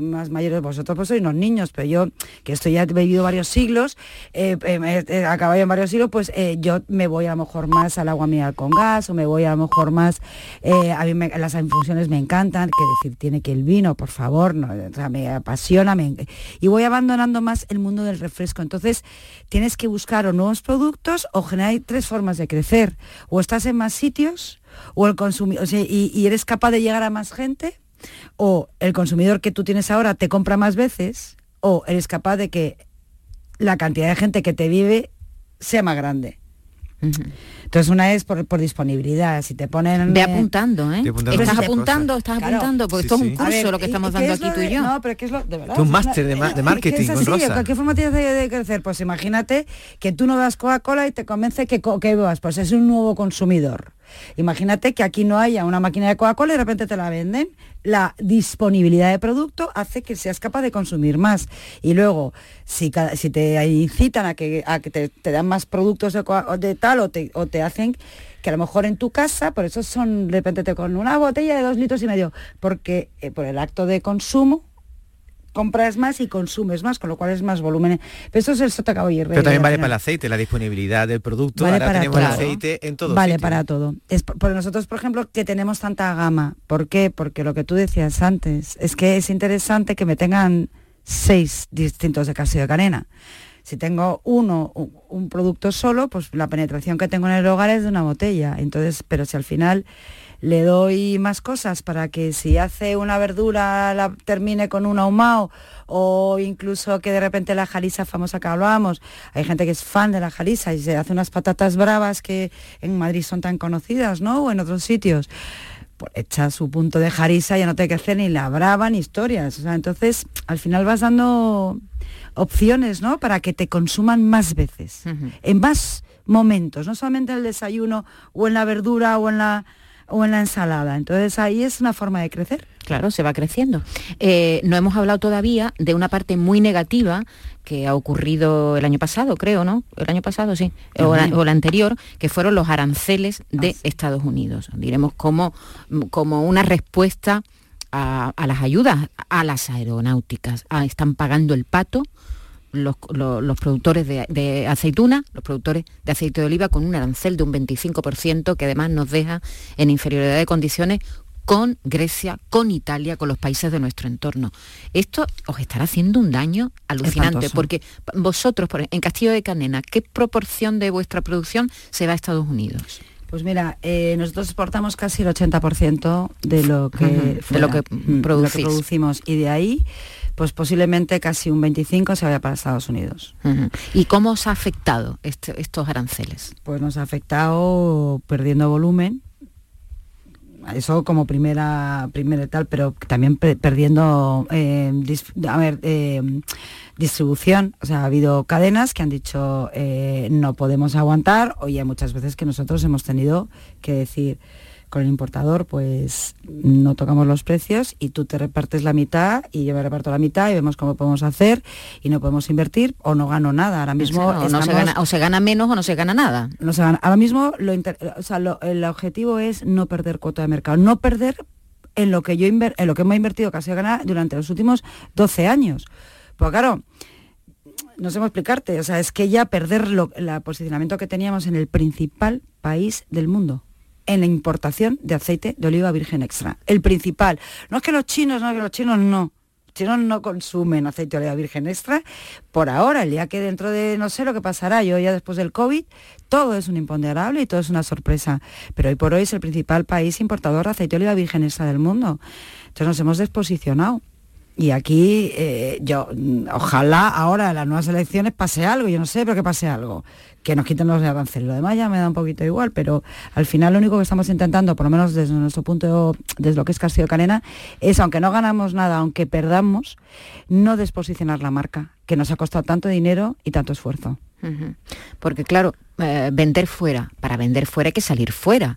más mayores vosotros, pues sois unos niños, pero yo, que esto ya he vivido varios siglos, eh, eh, eh acabado en varios siglos, pues eh, yo me voy a lo mejor más al agua mineral con gas, o me voy a lo mejor más, a mí las infusiones me encantan, que decir, tiene que el vino, por favor, no, me apasiona, y voy abandonando más el mundo del refresco. Entonces, tienes que buscar o nuevos productos o generar tres formas de crecer. O estás en más sitios, o el consumidor, y, eres capaz de llegar a más gente, o el consumidor que tú tienes ahora te compra más veces, o eres capaz de que la cantidad de gente que te vive sea más grande. Entonces una es por, disponibilidad, si te ponen... Ve apuntando, ¿eh? Estás apuntando, estás apuntando, porque esto es un curso lo que estamos dando aquí tú y yo. No, pero ¿qué es lo de verdad? un máster de, marketing con Rosa. ¿Qué forma tienes de, crecer? Pues imagínate que tú no das Coca-Cola y te convence que, que bebas, pues es un nuevo consumidor. Imagínate que aquí no haya una máquina de Coca-Cola y de repente te la venden. La disponibilidad de producto hace que seas capaz de consumir más. Y luego, si, si te incitan a que, te, dan más productos de, tal o te, o te hacen que a lo mejor en tu casa, por eso son, de repente te con una botella de dos litros y medio, porque eh, por el acto de consumo compras más y consumes más, con lo cual es más volumen. Pero eso es el sota y Pero también vale para el aceite, la disponibilidad del producto. Vale Ahora tenemos el aceite en todo Vale para todo. Es por, nosotros, por ejemplo, que tenemos tanta gama. ¿Por qué? Porque lo que tú decías antes, es que es interesante que me tengan seis distintos de casio de canena. Si tengo uno, un producto solo, pues la penetración que tengo en el hogar es de una botella. Entonces, pero si al final le doy más cosas para que si hace una verdura la termine con un ahumado o incluso que de repente la jaliza famosa que hablábamos, hay gente que es fan de la jaliza y se hace unas patatas bravas que en Madrid son tan conocidas, ¿no? O en otros sitios. Pues echa su punto de jariza, ya no te que hacer ni la brava ni historias. entonces, al final vas dando opciones, ¿no? Para que te consuman más veces, en más momentos, no solamente en el desayuno o en la verdura o en la o en la ensalada. Entonces ahí es una forma de crecer. Claro, se va creciendo. Eh, no hemos hablado todavía de una parte muy negativa que ha ocurrido el año pasado, creo, ¿no? El año pasado, sí, o, la, anterior, que fueron los aranceles de ah, Estados Unidos. Diremos como, como una respuesta a, las ayudas a las aeronáuticas. Ah, están pagando el pato los, productores de, aceituna, los productores de aceite de oliva con un arancel de un 25% que además nos deja en inferioridad de condiciones con Grecia, con Italia, con los países de nuestro entorno. Esto os estará haciendo un daño alucinante, porque vosotros, en Castillo de Canena, ¿qué proporción de vuestra producción se va a Estados Unidos? Pues mira, eh, nosotros exportamos casi el 80% de lo que, de lo que, producimos y de ahí pues posiblemente casi un 25 se vaya para Estados Unidos. ¿Y cómo os ha afectado este, estos aranceles? Pues nos ha afectado perdiendo volumen, eso como primera primera tal, pero también perdiendo eh, a ver, eh, distribución. O sea, ha habido cadenas que han dicho eh, no podemos aguantar, oye, muchas veces que nosotros hemos tenido que decir con el importador pues no tocamos los precios y tú te repartes la mitad y yo me reparto la mitad y vemos cómo podemos hacer y no podemos invertir o no gano nada. Ahora mismo o, se gana, o se gana menos o no se gana nada. No se gana. Ahora mismo lo el objetivo es no perder cuota de mercado, no perder en lo que yo en lo que hemos invertido casi a ganar durante los últimos 12 años. Pues claro, no sé cómo explicarte, o sea, es que ya perder el posicionamiento que teníamos en el principal país del mundo en la importación de aceite de oliva virgen extra. El principal. No es que los chinos, no es que los chinos no. Los chinos no consumen aceite de oliva virgen extra por ahora, día que dentro de no sé lo que pasará, yo ya después del COVID, todo es un imponderable y todo es una sorpresa. Pero hoy por hoy es el principal país importador de aceite de oliva virgen extra del mundo. Entonces nos hemos desposicionado. Y aquí eh, yo, mm, ojalá ahora en las nuevas elecciones pase algo, yo no sé, pero que pase algo, que nos quiten los aranceles. Lo demás ya me da un poquito igual, pero al final lo único que estamos intentando, por lo menos desde nuestro punto, desde lo que es Castillo Canena, es, aunque no ganamos nada, aunque perdamos, no desposicionar la marca, que nos ha costado tanto dinero y tanto esfuerzo. Porque claro, eh, vender fuera, para vender fuera hay que salir fuera,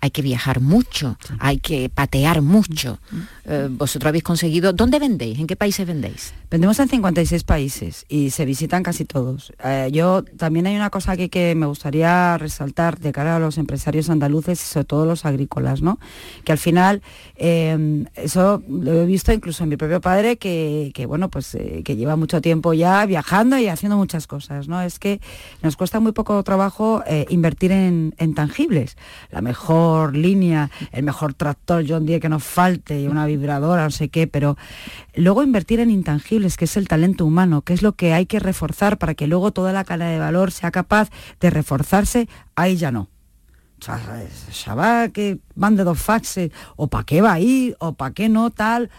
hay que viajar mucho, hay que patear mucho. Eh, vosotros habéis conseguido, ¿dónde vendéis? ¿En qué países vendéis? Vendemos en 56 países y se visitan casi todos. Eh, yo también hay una cosa aquí que me gustaría resaltar de cara a los empresarios andaluces y sobre todo los agrícolas, ¿no? Que al final, eso lo he visto incluso en mi propio padre, que, bueno, pues que lleva mucho tiempo ya viajando y haciendo muchas cosas, ¿no? Es que nos cuesta muy poco trabajo eh, invertir en, tangibles. La mejor línea, el mejor tractor John Deere que nos falte, una vibradora, no sé qué, pero luego invertir en intangibles, que es el talento humano, que es lo que hay que reforzar para que luego toda la cadena de valor sea capaz de reforzarse, ahí ya no. Chaval que van de dos faxes, o para qué va a ir, o para qué no, tal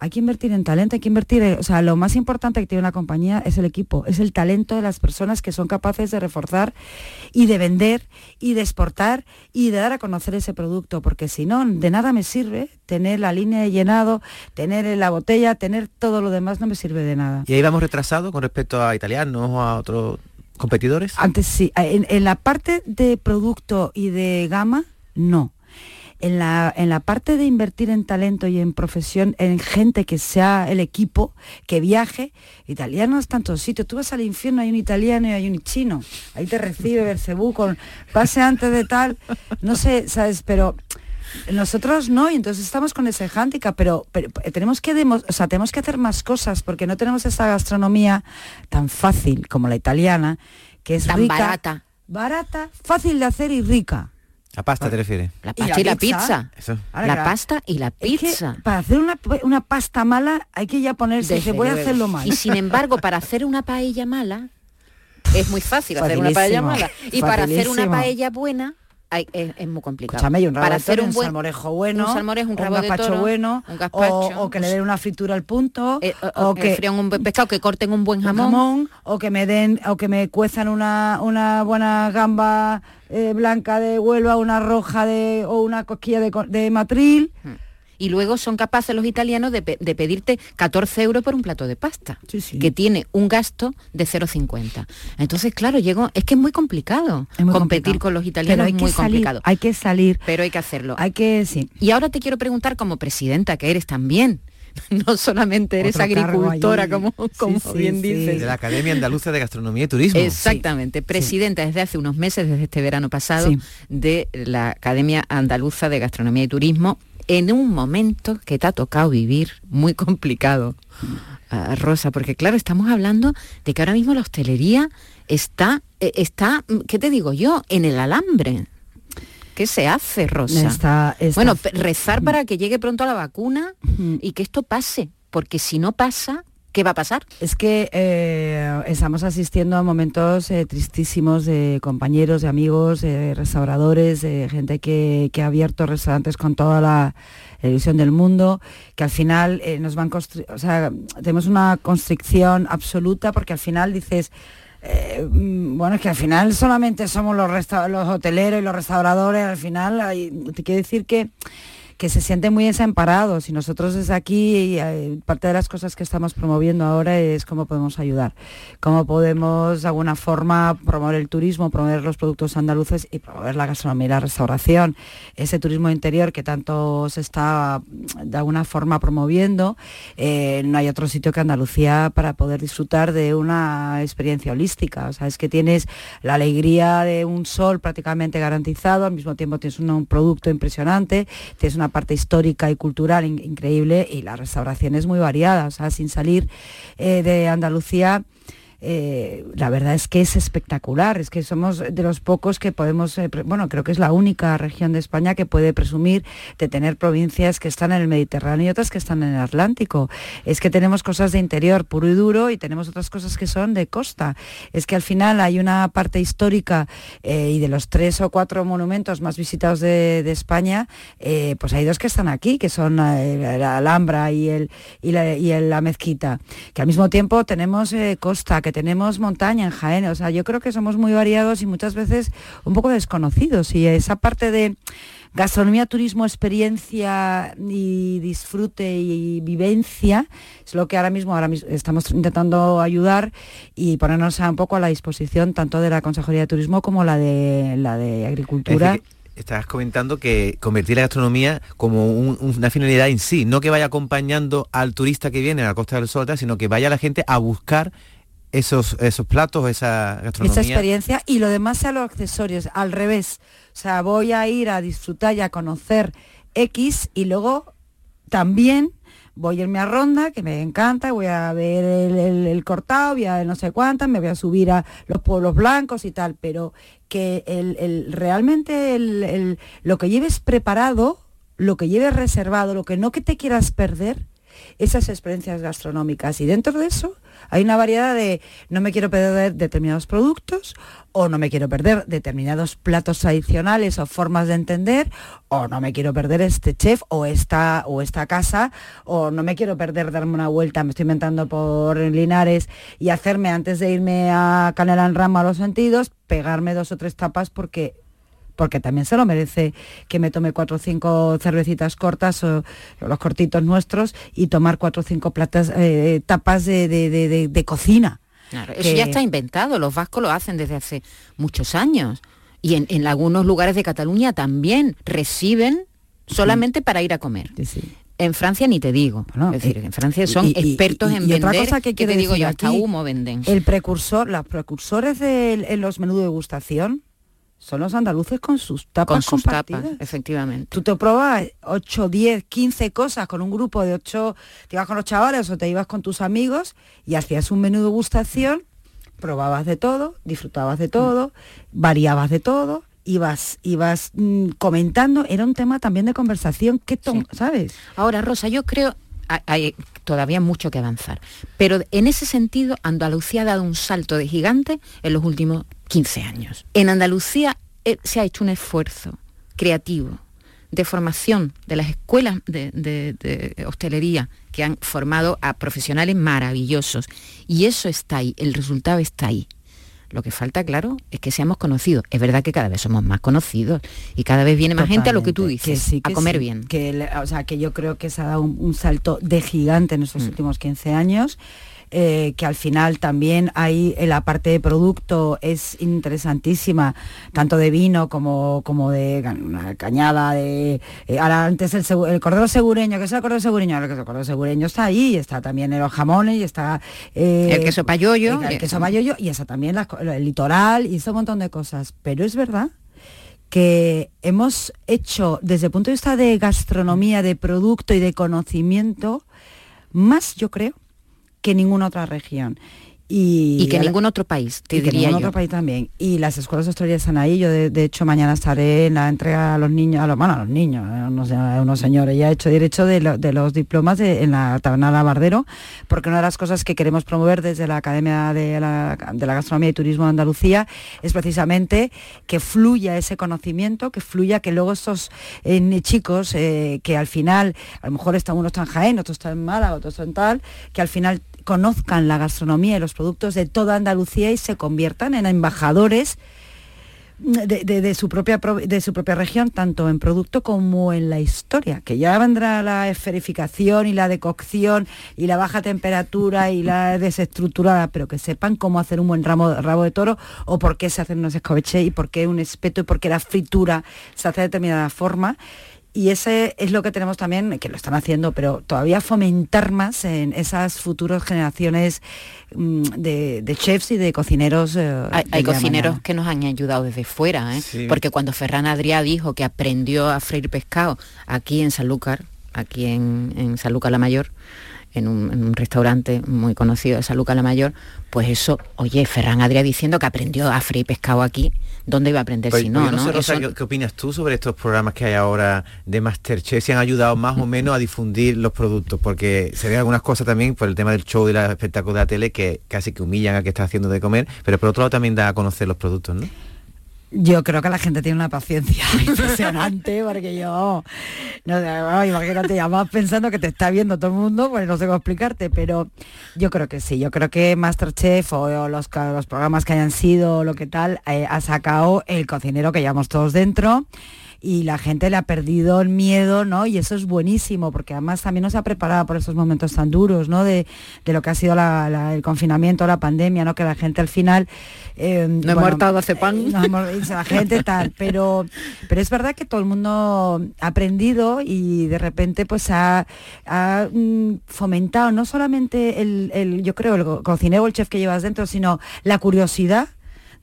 hay que invertir en talento, hay que invertir, o sea, lo más importante que tiene una compañía es el equipo, es el talento de las personas que son capaces de reforzar y de vender y de exportar y de dar a conocer ese producto, porque si no, de nada me sirve tener la línea de llenado, tener la botella, tener todo lo demás, no me sirve de nada. ¿Y ahí vamos retrasados con respecto a italianos o a otros competidores? Antes sí, en la parte de producto y de gama, no en la, en la parte de invertir en talento y en profesión, en gente que sea el equipo, que viaje, italianos tantos sitios. Tú vas al infierno, hay un italiano y hay un chino. Ahí te recibe Bercebú con pase antes de tal, no sé, ¿sabes? Pero nosotros no, y entonces estamos con ese handicap, pero, pero, tenemos que o sea, tenemos que hacer más cosas porque no tenemos esa gastronomía tan fácil como la italiana, que es tan rica, barata. Barata, fácil de hacer y rica. La pasta te refieres. La pasta y la, pizza. La pasta y la pizza. para hacer una, pasta mala hay que ya ponerse, se voy a hacerlo mal. Y sin embargo, para hacer una paella mala, es muy fácil hacer una paella mala. Y para hacer una paella buena, es, muy complicado. para hacer un, salmorejo bueno, un un rabo bueno, o, que le den una fritura al punto, eh, o, que frían un pescado, que corten un buen jamón, o que me den, o que me cuezan una, una buena gamba eh, blanca de Huelva, una roja de o una cosquilla de, de matril. Hmm y luego son capaces los italianos de, pedirte 14 euros por un plato de pasta, que tiene un gasto de 0,50. Entonces, claro, llego, es que es muy complicado competir con los italianos, es muy complicado. Hay que salir. Pero hay que hacerlo. Hay que, sí. Y ahora te quiero preguntar como presidenta, que eres también, no solamente eres agricultora, como, como bien dices. De la Academia Andaluza de Gastronomía y Turismo. Exactamente, presidenta desde hace unos meses, desde este verano pasado, de la Academia Andaluza de Gastronomía y Turismo en un momento que te ha tocado vivir muy complicado, ah, Rosa, porque claro, estamos hablando de que ahora mismo la hostelería está, eh, está, ¿qué te digo yo?, en el alambre. ¿Qué se hace, Rosa? bueno, rezar para que llegue pronto la vacuna y que esto pase, porque si no pasa, ¿Qué va a pasar? Es que eh, estamos asistiendo a momentos eh, tristísimos de compañeros, de amigos, de restauradores, de gente que, ha abierto restaurantes con toda la ilusión del mundo, que al final eh, nos van o sea, tenemos una constricción absoluta porque al final dices, bueno, es que al final solamente somos los, los hoteleros y los restauradores, al final te quiero decir que que se sienten muy desamparados y nosotros desde aquí, eh, parte de las cosas que estamos promoviendo ahora es cómo podemos ayudar, cómo podemos de alguna forma promover el turismo, promover los productos andaluces y promover la gastronomía y la restauración, ese turismo interior que tanto se está de alguna forma promoviendo. Eh, no hay otro sitio que Andalucía para poder disfrutar de una experiencia holística. O sea, es que tienes la alegría de un sol prácticamente garantizado, al mismo tiempo tienes un, un producto impresionante, tienes una parte histórica y cultural increíble y la restauración es muy variada, o sea, sin salir eh, de Andalucía eh, la verdad es que es espectacular, es que somos de los pocos que podemos, eh, bueno, creo que es la única región de España que puede presumir de tener provincias que están en el Mediterráneo y otras que están en el Atlántico. Es que tenemos cosas de interior puro y duro y tenemos otras cosas que son de costa. Es que al final hay una parte histórica eh, y de los tres o cuatro monumentos más visitados de, España, pues hay dos que están aquí, que son la Alhambra y, el, y, la, y la mezquita, que al mismo tiempo tenemos costa, tenemos montaña en Jaén. O sea, yo creo que somos muy variados y muchas veces un poco desconocidos. Y esa parte de gastronomía, turismo, experiencia y disfrute y vivencia es lo que ahora mismo, ahora mismo estamos intentando ayudar y ponernos un poco a la disposición tanto de la Consejería de Turismo como la de la de Agricultura. Estás comentando que convertir la gastronomía como una finalidad en sí, no que vaya acompañando al turista que viene a la Costa del Sol, sino que vaya la gente a buscar esos, esos platos, esa gastronomía. Esa experiencia y lo demás sea los accesorios, al revés. O sea, voy a ir a disfrutar y a conocer X y luego también voy a irme a Ronda, que me encanta, voy a ver el, cortado, voy a no sé cuántas, me voy a subir a los pueblos blancos y tal, pero que el, realmente lo que lleves preparado, lo que lleves reservado, lo que no que te quieras perder, esas experiencias gastronómicas. Y dentro de eso hay una variedad de no me quiero perder determinados productos o no me quiero perder determinados platos tradicionales o formas de entender o no me quiero perder este chef o esta o esta casa o no me quiero perder darme una vuelta, me estoy inventando por Linares y hacerme antes de irme a Canela en Rama a los sentidos, pegarme dos o tres tapas porque porque también se lo merece que me tome cuatro o cinco cervecitas cortas o, los cortitos nuestros y tomar cuatro o cinco platas, eh, tapas de, cocina. Claro, eso ya está inventado, los vascos lo hacen desde hace muchos años. Y en, algunos lugares de Cataluña también reciben solamente para ir a comer. En Francia ni te digo. es decir, en Francia son expertos en vender. Otra cosa que, te digo yo, hasta humo venden. El precursor, los precursores de los menús de degustación son los andaluces con sus tapas con sus tapas, efectivamente. Tú te probas 8, 10, 15 cosas con un grupo de 8, te ibas con los chavales o te ibas con tus amigos y hacías un menú de gustación, probabas de todo, disfrutabas de todo, variabas de todo, ibas, ibas mm, comentando, era un tema también de conversación, ¿qué ¿sabes? Ahora, Rosa, yo creo, hay todavía mucho que avanzar, pero en ese sentido Andalucía ha dado un salto de gigante en los últimos 15 años. En Andalucía eh, se ha hecho un esfuerzo creativo de formación de las escuelas de, hostelería que han formado a profesionales maravillosos. Y eso está ahí, el resultado está ahí. Lo que falta, claro, es que seamos conocidos. Es verdad que cada vez somos más conocidos y cada vez viene más gente a lo que tú dices, a comer bien. Que, o sea, que yo creo que se ha dado un, salto de gigante en estos mm. últimos 15 años eh, que al final también hay en la parte de producto es interesantísima, tanto de vino como, como de cañada, de eh, ahora antes el, cordero segureño, que es el cordero segureño, el cordero segureño está ahí, está también en los jamones y está eh, el queso payoyo, el, queso payoyo y está también el litoral y ese un montón de cosas. Pero es verdad que hemos hecho desde el punto de vista de gastronomía, de producto y de conocimiento, más yo creo que ninguna otra región. Y, que ningún otro país, te diría que ningún otro país también. Y las escuelas de hostelería están ahí. Yo, de, hecho, mañana estaré en la entrega a los niños, a los, bueno, a los niños, a eh, unos, señores. Ya he hecho derecho de, los diplomas en la taberna Bardero, porque una de las cosas que queremos promover desde la Academia de la, Gastronomía y Turismo de Andalucía es precisamente que fluya ese conocimiento, que fluya, que luego estos eh, chicos, eh, que al final, a lo mejor están unos están en Jaén, otros están en Málaga, otros están tal, que al final conozcan la gastronomía y los productos de toda Andalucía y se conviertan en embajadores de, su propia, de su propia región, tanto en producto como en la historia, que ya vendrá la esferificación y la decocción y la baja temperatura y la desestructurada, pero que sepan cómo hacer un buen ramo, rabo de toro o por qué se hacen unos escobeche y por qué un espeto y por qué la fritura se hace de determinada forma y ese es lo que tenemos también, que lo están haciendo, pero todavía fomentar más en esas futuras generaciones mm, de, chefs y de cocineros. Eh, hay, cocineros que nos han ayudado desde fuera, ¿eh? porque cuando Ferran Adrià dijo que aprendió a freír pescado aquí en Sanlúcar, aquí en, en Sanlúcar la Mayor, en un, restaurante muy conocido de San Lucas la Mayor, pues eso, oye, Ferran Adrià diciendo que aprendió a freír pescado aquí, ¿dónde iba a aprender Pues, si no? yo ¿no? sé, Rosa, Eso- ¿qué, qué opinas tú sobre estos programas que hay ahora de Masterchef? Si han ayudado más o menos a difundir los productos, porque se ven algunas cosas también por el tema del show y los espectáculos de la tele que casi que humillan a que está haciendo de comer, pero por otro lado también da a conocer los productos, ¿no? Yo creo que la gente tiene una paciencia impresionante, porque yo, no bueno, imagínate, ya vas pensando que te está viendo todo el mundo, pues no sé cómo explicarte, pero yo creo que sí, yo creo que Masterchef o, los, los programas que hayan sido, lo que tal, eh, ha sacado el cocinero que llevamos todos dentro y la gente le ha perdido el miedo, ¿no? Y eso es buenísimo, porque además también nos ha preparado por esos momentos tan duros, ¿no? De, de lo que ha sido la- la- el confinamiento, la pandemia, ¿no? Que la gente al final... eh, No hemos hartado de pan. no hemos- dice la gente tal, pero, pero es verdad que todo el mundo ha aprendido y de repente pues ha, ha, mm, fomentado no solamente el, el- yo creo, el co- cocinero el chef que llevas dentro, sino la curiosidad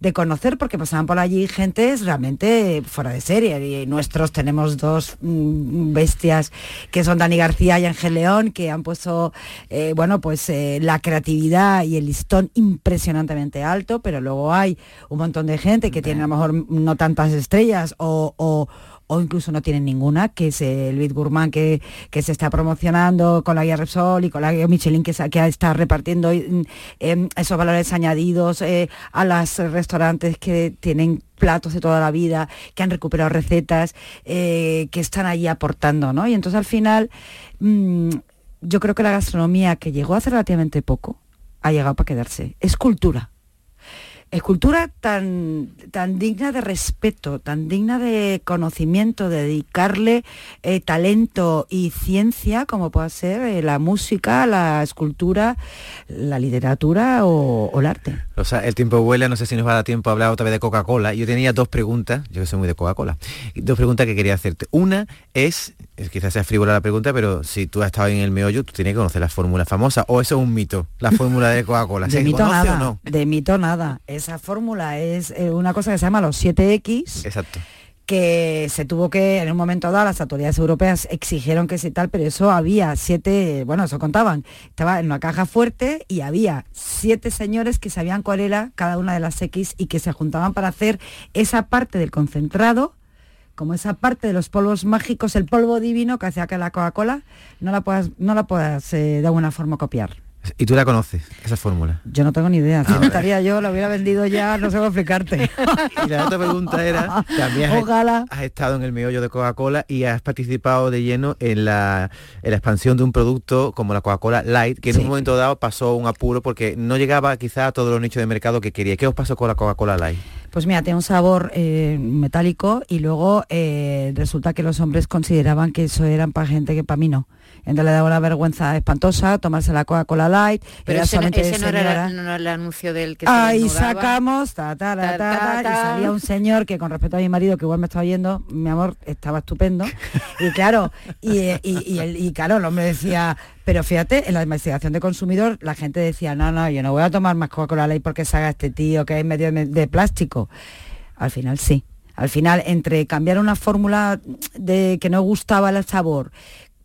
de conocer porque pasaban por allí gentes realmente fuera de serie. Y nuestros tenemos dos mm, bestias que son Dani García y Ángel León que han puesto eh, bueno pues eh, la creatividad y el listón impresionantemente alto pero luego hay un montón de gente que tiene a lo mejor no tantas estrellas o, o- o incluso no tienen ninguna, que es el Bit Gourmand que, que se está promocionando con la guía Repsol y con la guía Michelin que, que está repartiendo mm, em, esos valores añadidos eh, a los restaurantes que tienen platos de toda la vida, que han recuperado recetas, eh, que están ahí aportando, ¿no? Y entonces al final mm, yo creo que la gastronomía que llegó hace relativamente poco ha llegado para quedarse. Es cultura. Escultura tan, tan digna de respeto, tan digna de conocimiento, de dedicarle eh, talento y ciencia como pueda ser eh, la música, la escultura, la literatura o, o el arte. O sea, el tiempo vuela, no sé si nos va a dar tiempo a hablar otra vez de Coca-Cola. Yo tenía dos preguntas, yo que soy muy de Coca-Cola, dos preguntas que quería hacerte. Una es, es quizás sea frívola la pregunta, pero si tú has estado en el meollo, tú tienes que conocer la fórmula famosa, o eso es un mito, la fórmula de Coca-Cola. De ¿Se mito conoce nada, no? de mito nada. Esa fórmula es eh, una cosa que se llama los 7X. Exacto. que se tuvo que, en un momento dado, las autoridades europeas exigieron que sí tal, pero eso había siete, bueno, eso contaban, estaba en una caja fuerte y había siete señores que sabían cuál era cada una de las X y que se juntaban para hacer esa parte del concentrado, como esa parte de los polvos mágicos, el polvo divino que hacía que la Coca-Cola no la puedas, no la puedas eh, de alguna forma copiar. Y tú la conoces, esa fórmula. Yo no tengo ni idea. Si no estaría yo, lo hubiera vendido ya, no sé cómo explicarte. Y la otra pregunta era, también has, Ojalá. has estado en el meollo de Coca-Cola y has participado de lleno en la, en la expansión de un producto como la Coca-Cola Light, que en Sí. un momento dado pasó un apuro porque no llegaba quizá a todos los nichos de mercado que quería. ¿Qué os pasó con la Coca-Cola Light? Pues mira, tiene un sabor eh, metálico y luego eh, resulta que los hombres consideraban que eso eran para gente que para mí no. Entonces le daba una vergüenza espantosa tomarse la Coca-Cola Light. Pero ese, no, solamente ese no era, señora. no era el anuncio del que se Ahí sacamos, ta, ta, ta, Ta, y salía un señor que con respecto a mi marido, que igual me estaba oyendo, mi amor, estaba estupendo. Y claro, y, eh, y- y el- y claro, el hombre decía, pero fíjate, en la investigación de consumidor, la gente decía, no, no, yo no voy a tomar más Coca-Cola Light porque se haga este tío que es medio de, plástico. Al final sí. Al final, entre cambiar una fórmula de que no gustaba el sabor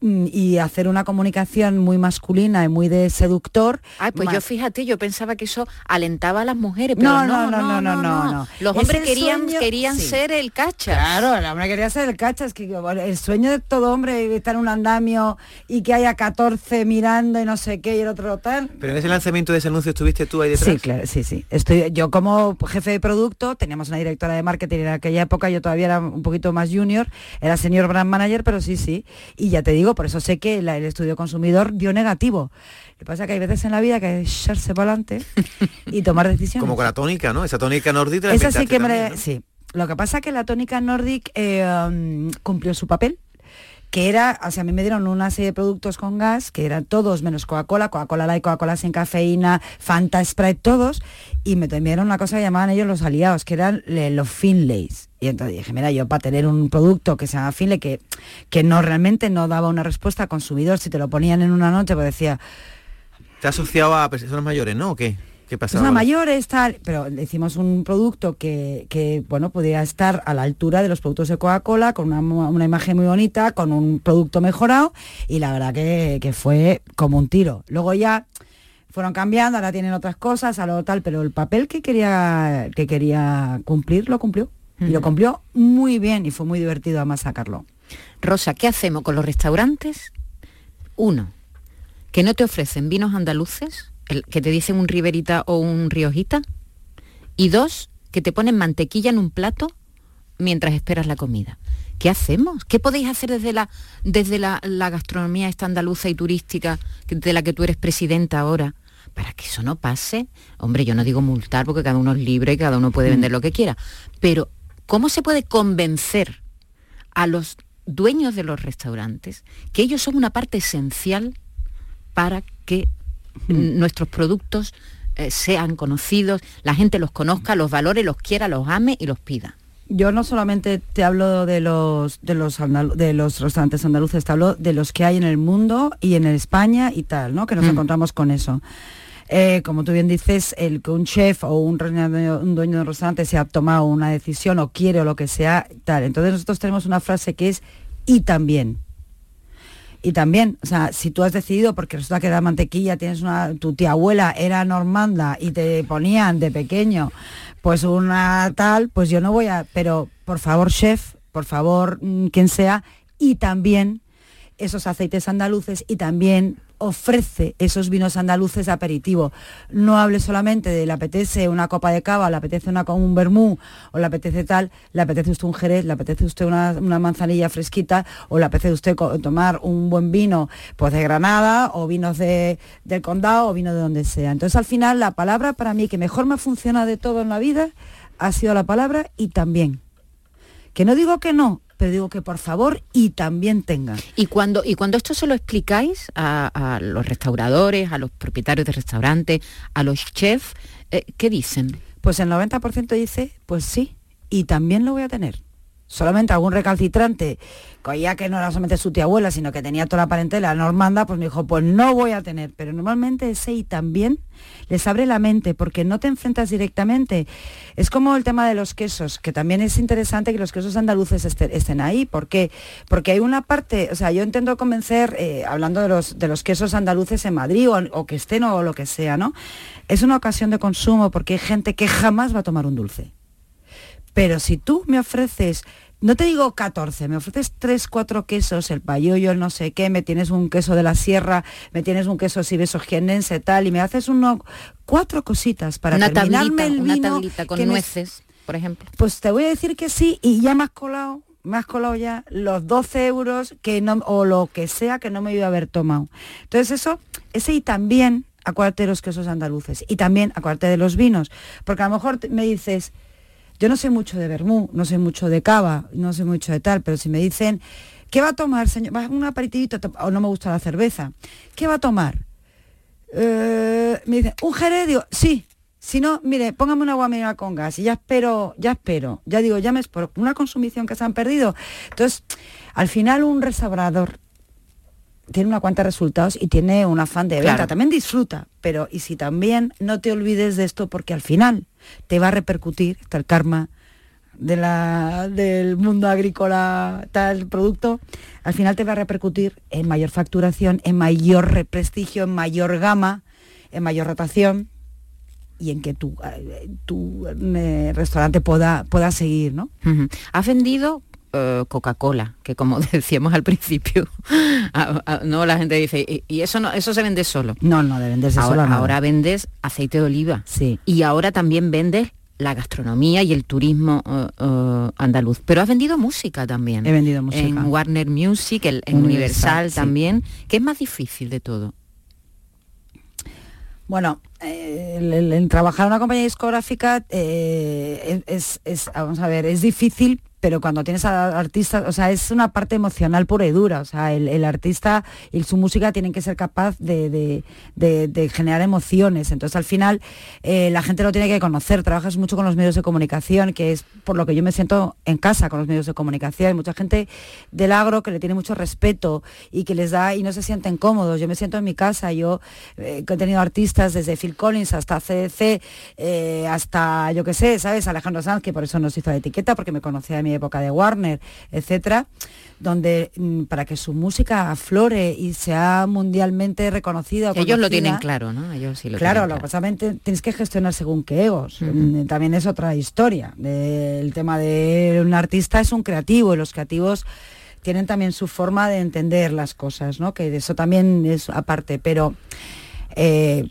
y hacer una comunicación muy masculina y muy de seductor. Ay, pues más- yo fíjate, yo pensaba que eso alentaba a las mujeres, pero No, no, no, no, no, no, no. Los hombres querían, sueño- querían sí. ser el cacha. Claro, el hombre quería ser el cacha, es que el sueño de todo hombre es estar en un andamio y que haya 14 mirando y no sé qué y el otro tal. Pero en ese lanzamiento de ese anuncio estuviste tú ahí detrás. Sí, claro, sí, sí. Estoy, yo como jefe de producto, teníamos una directora de marketing en aquella época, yo todavía era un poquito más junior, era senior brand manager, pero sí, sí. Y ya te digo, por eso sé que la- el estudio consumidor dio negativo. Lo que pasa es que hay veces en la vida que hay que echarse para adelante y tomar decisiones. Como con la tónica, ¿no? Esa tónica nórdica. la Esa sí que me... también, ¿no? Sí. Lo que pasa es que la tónica Nordic eh, um, cumplió su papel que era, o sea, a mí me dieron una serie de productos con gas, que eran todos menos Coca-Cola, Coca-Cola Light, Coca-Cola sin cafeína, Fanta, Sprite, todos, y me dieron una cosa que llamaban ellos los aliados, que eran le- los Finlays. Y entonces dije, mira, yo para tener un producto que se llama Finlay, que, que no realmente no daba una respuesta al consumidor, si te lo ponían en una noche, pues decía, Te has asociado a personas mayores, ¿no? ¿O qué? ¿Qué Pues pasaba? una mayor es tal, pero hicimos un producto que, que, bueno, podía estar a la altura de los productos de Coca-Cola, con una, una imagen muy bonita, con un producto mejorado, y la verdad que, que fue como un tiro. Luego ya fueron cambiando, ahora tienen otras cosas, a lo tal, pero el papel que quería, que quería cumplir, lo cumplió. Y lo cumplió muy bien y fue muy divertido además sacarlo. Rosa, ¿qué hacemos con los restaurantes? Uno, que no te ofrecen vinos andaluces, que te dicen un riberita o un riojita. Y dos, que te ponen mantequilla en un plato mientras esperas la comida. ¿Qué hacemos? ¿Qué podéis hacer desde la, desde la, la gastronomía esta andaluza y turística de la que tú eres presidenta ahora? Para que eso no pase. Hombre, yo no digo multar porque cada uno es libre y cada uno puede vender lo que quiera. Pero, ¿cómo se puede convencer a los dueños de los restaurantes que ellos son una parte esencial para que mm, nuestros productos eh, sean conocidos, la gente los conozca, los valore, los quiera, los ame y los pida. Yo no solamente te hablo de los de los de los restaurantes andaluces, te hablo de los que hay en el mundo y en España y tal, ¿no? Que nos Mm. encontramos con eso. Eh, como tú bien dices, el que un chef o un, un dueño de un restaurante se ha tomado una decisión o quiere o lo que sea, tal. Entonces nosotros tenemos una frase que es y también. Y también, o sea, si tú has decidido, porque resulta que da mantequilla, tienes una, tu tía abuela era normanda y te ponían de pequeño, pues una tal, pues yo no voy a, pero por favor, chef, por favor, mm, quien sea, y también esos aceites andaluces y también ofrece esos vinos andaluces de aperitivo. No hable solamente de le apetece una copa de cava, le apetece una, un vermú o le apetece tal, le apetece usted un jerez, le apetece usted una, manzanilla fresquita o le apetece usted tomar un buen vino pues de Granada o vinos de, del condado o vino de donde sea. Entonces al final la palabra para mí que mejor me funciona de todo en la vida ha sido la palabra y también. Que no digo que no, pero digo que por favor y también tenga. Y cuando, y cuando esto se lo explicáis a, a los restauradores, a los propietarios de restaurantes, a los chefs, eh, ¿qué dicen? Pues el 90% dice, pues sí, y también lo voy a tener. Solamente algún recalcitrante, ya que no era solamente su tía abuela, sino que tenía toda la parentela normanda, pues me dijo, pues no voy a tener. Pero normalmente ese y también les abre la mente, porque no te enfrentas directamente. Es como el tema de los quesos, que también es interesante que los quesos andaluces este- estén ahí. ¿Por qué? Porque hay una parte, o sea, yo intento convencer, eh, hablando de los, de los quesos andaluces en Madrid, o, o que estén o lo que sea, ¿no? Es una ocasión de consumo porque hay gente que jamás va a tomar un dulce. Pero si tú me ofreces, no te digo 14, me ofreces 3, 4 quesos, el payollo, el no sé qué, me tienes un queso de la sierra, me tienes un queso sibesogienense, tal, y me haces uno, cuatro cositas para una terminarme tablita, el una tablita con me- nueces, por ejemplo. Pues te voy a decir que sí, y ya me has colado, me has colado ya los 12 euros que no, o lo que sea que no me iba a haber tomado. Entonces eso, ese y también acuérdate de los quesos andaluces y también acuérdate de los vinos, porque a lo mejor me dices, yo no sé mucho de vermú, no sé mucho de cava, no sé mucho de tal, pero si me dicen, ¿qué va a tomar, señor? ¿Va un aperitivito o no me gusta la cerveza? ¿Qué va a tomar? Eh, me dicen, ¿un jerez? Digo, sí. Si no, mire, póngame una agua mineral con gas y ya espero, ya espero. Ya digo, ya me espero. Una consumición que se han perdido. Entonces, al final un restaurador tiene una cuenta de resultados y tiene un afán de venta. Claro. También disfruta, pero y si también no te olvides de esto porque al final te va a repercutir, está el karma de la, del mundo agrícola, tal producto, al final te va a repercutir en mayor facturación, en mayor re- prestigio, en mayor gama, en mayor rotación y en que tu, eh, tu eh, restaurante pueda, pueda seguir, ¿no? Has vendido eh, Coca-Cola, que como decíamos al principio, a- a- no la gente dice, y, y eso no, eso se vende solo. No, no, de venderse ahora, nada. ahora vendes aceite de oliva. Sí. Y ahora también vendes la gastronomía y el turismo eh, eh, andaluz. Pero has vendido música también. He vendido música. En Warner Music, el- en Universal, Universal, sí. también. ¿Qué es más difícil de todo? Bueno, el, el- el trabajar en una compañía discográfica eh, es, es- vamos a ver, es difícil pero cuando tienes a artistas, o sea, es una parte emocional pura y dura, o sea, el, artista y su música tienen que ser capaz de, generar emociones, entonces al final eh, la gente lo tiene que conocer, trabajas mucho con los medios de comunicación, que es por lo que yo me siento en casa con los medios de comunicación, hay mucha gente del agro que le tiene mucho respeto y que les da y no se sienten cómodos, yo me siento en mi casa, yo eh, he tenido artistas desde Phil Collins hasta CDC, eh, hasta yo qué sé, ¿sabes? Alejandro Sanz, que por eso nos hizo la etiqueta, porque me conocía de mi época de Warner, etcétera, donde mm, para que su música aflore y sea mundialmente reconocida. Ellos lo tienen claro, ¿no? Ellos sí lo claro, lo que tienes que gestionar según qué egos. Mm, también es otra historia. el tema de un artista es un creativo y los creativos tienen también su forma de entender las cosas, ¿no? Que eso también es aparte, pero eh,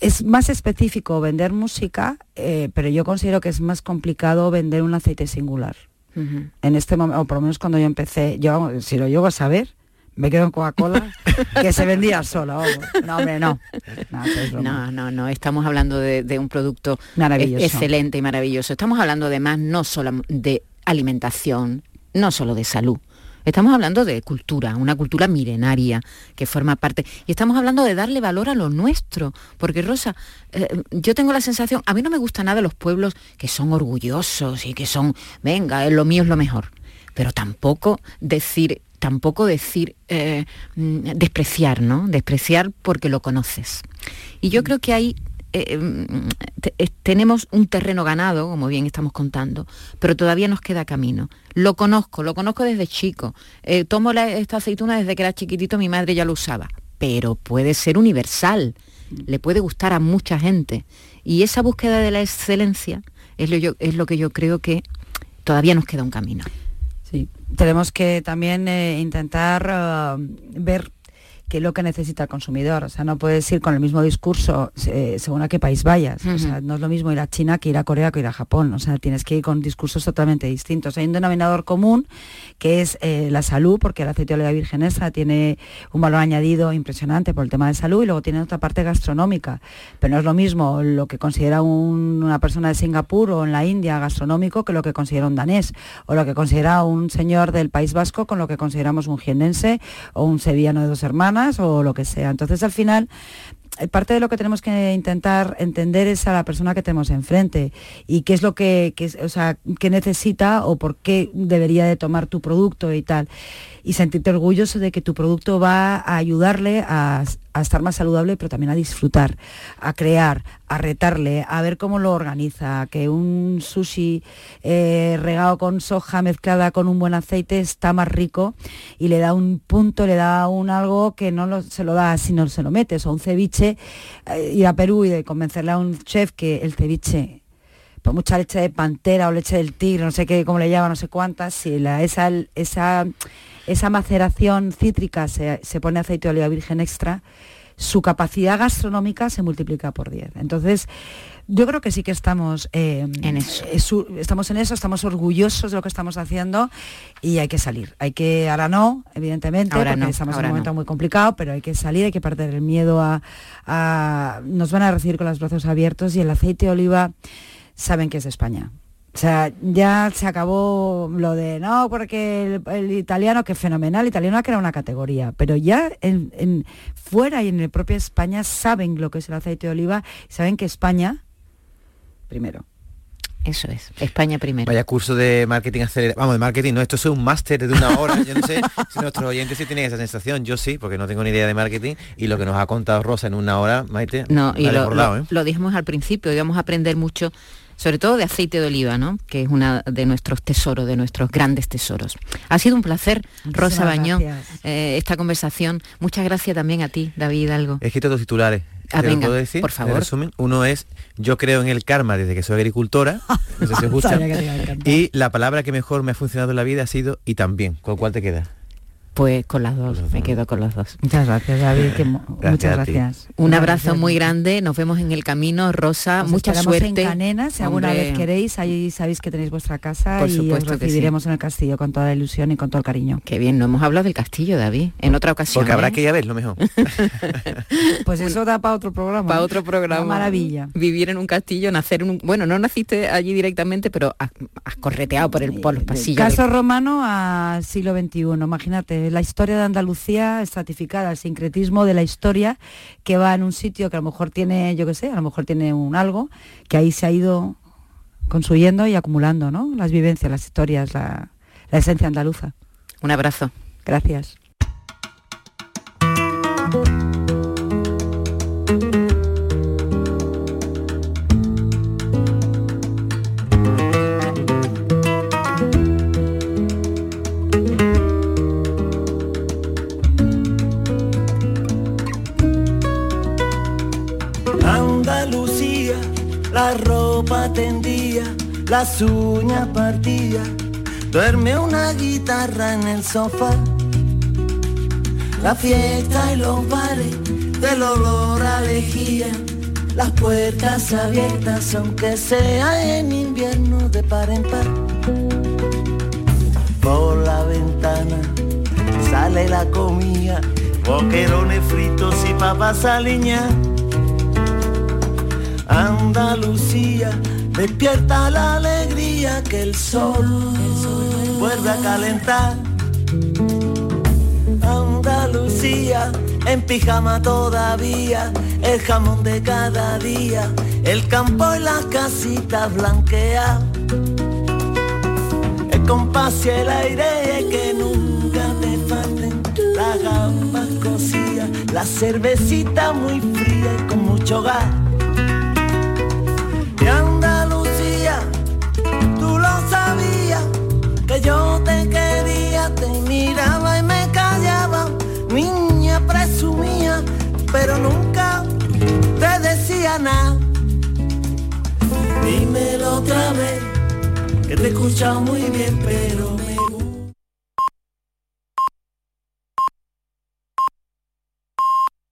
es más específico vender música, eh, pero yo considero que es más complicado vender un aceite singular. En este momento, o por lo menos cuando yo empecé, yo si lo llego a saber, me quedo en Coca-Cola, que se vendía solo. No, hombre, no. No, no, no, Estamos hablando de, un producto excelente y maravilloso. Estamos hablando además no solo de alimentación, no solo de salud. Estamos hablando de cultura, una cultura milenaria que forma parte. Y estamos hablando de darle valor a lo nuestro. Porque Rosa, eh, yo tengo la sensación, a mí no me gusta nada los pueblos que son orgullosos y que son, venga, lo mío es lo mejor. Pero tampoco decir tampoco decir eh, mm, despreciar, ¿no? Despreciar porque lo conoces. Y yo creo que hay eh, mm, tenemos un terreno ganado, como bien estamos contando, pero todavía nos queda camino. Lo conozco, lo conozco desde chico. Eh, tomo esta aceituna desde que era chiquitito, mi madre ya lo usaba, pero puede ser universal, le puede gustar a mucha gente. Y esa búsqueda de la excelencia es lo, es lo que yo creo que todavía nos queda un camino. Sí, tenemos que también eh, intentar ver qué es lo que necesita el consumidor. O sea, no puedes ir con el mismo discurso eh, según a qué país vayas. O sea, no es lo mismo ir a China que ir a Corea que ir a Japón. O sea, tienes que ir con discursos totalmente distintos. Hay un denominador común que es eh, la salud, porque el aceite de oliva virgen extra tiene un valor añadido impresionante por el tema de salud y luego tiene otra parte gastronómica. Pero no es lo mismo lo que considera una persona de Singapur o en la India gastronómico que lo que considera un danés o lo que considera un señor del País Vasco con lo que consideramos un jienense o un sevillano de dos hermanas o lo que sea. Entonces al final parte de lo que tenemos que intentar entender es a la persona que tenemos enfrente y qué es lo que, o sea, qué necesita o por qué debería de tomar tu producto y tal. Y sentirte orgulloso de que tu producto va a ayudarle a, estar más saludable, pero también a disfrutar, a crear, a retarle, a ver cómo lo organiza, que un sushi eh, regado con soja mezclada con un buen aceite está más rico y le da un punto, le da un algo que no se lo da si no se lo metes, o un ceviche, eh, ir a Perú y de convencerle a un chef que el ceviche por mucha leche de pantera o leche del tigre, no sé qué, cómo le llama, no sé cuántas, si la, esa, esa esa maceración cítrica se, pone aceite de oliva virgen extra, su capacidad gastronómica se multiplica por 10. Entonces, yo creo que sí que estamos eh, en eso. estamos en eso, estamos orgullosos de lo que estamos haciendo y hay que salir. Hay que, ahora no, evidentemente, ahora porque estamos en un momento muy complicado, pero hay que salir, hay que perder el miedo a, a, Nos van a recibir con los brazos abiertos y el aceite de oliva saben que es de España. O sea, ya se acabó lo de, no, porque el, italiano, que es fenomenal, el italiano que era una categoría, pero ya en, fuera y en el propio España saben lo que es el aceite de oliva, saben que España, primero. Eso es, España primero. Vaya curso de marketing acelerado. Vamos, de marketing, no, esto es un máster de una hora. Yo no sé si nuestros oyentes sí tienen esa sensación. Yo sí, porque no tengo ni idea de marketing. Y lo que nos ha contado Rosa en una hora, Maite, no, y lo, ¿eh? lo dijimos al principio, íbamos a aprender mucho sobre todo de aceite de oliva, ¿no? que es una de nuestros tesoros, de nuestros grandes tesoros. Ha sido un placer, Rosa Bañón, eh, esta conversación. Muchas gracias también a ti, David Algo. He escrito dos titulares. Ah, puedo decir? Por favor. Uno es Yo creo en el karma desde que soy agricultora. y la palabra que mejor me ha funcionado en la vida ha sido y también. ¿Con cuál te queda? Pues con las dos, me quedo con las dos. Muchas gracias, David. muchas gracias. Un abrazo muy grande, nos vemos en el camino, Rosa, mucha suerte. en Canena, si alguna vez queréis, ahí sabéis que tenéis vuestra casa Por y supuesto os recibiremos en el castillo con toda la ilusión y con todo el cariño. Qué bien, no hemos hablado del castillo, David, en otra ocasión. Porque habrá ¿eh? que ir a verlo mejor. pues eso da para otro programa. Para otro programa. maravilla. Vivir en un castillo, nacer en un... Bueno, no naciste allí directamente, pero has, correteado por, el, por los pasillos. Caso romano al siglo XXI, imagínate, la historia de Andalucía Andalucía estratificada, el sincretismo de la historia que va en un sitio que a lo mejor tiene, yo qué sé, a lo mejor tiene un algo, que ahí se ha ido construyendo y acumulando, ¿no? Las vivencias, las historias, la, la esencia andaluza. Un abrazo. Gracias. Las uñas partía, duerme una guitarra en el sofá. La fiesta y los bares del olor a lejía, las puertas abiertas aunque sea en invierno de par en par. Por la ventana sale la comida, boquerones fritos y papas aliñadas Andalucía, despierta la alegría que el sol, vuelve a calentar. Andalucía, en pijama todavía, el jamón de cada día, el campo y las casitas blanqueadas. El compás y el aire que nunca te falten, las gambas cocidas, la cervecita muy fría y con mucho gas te he escuchado muy bien, pero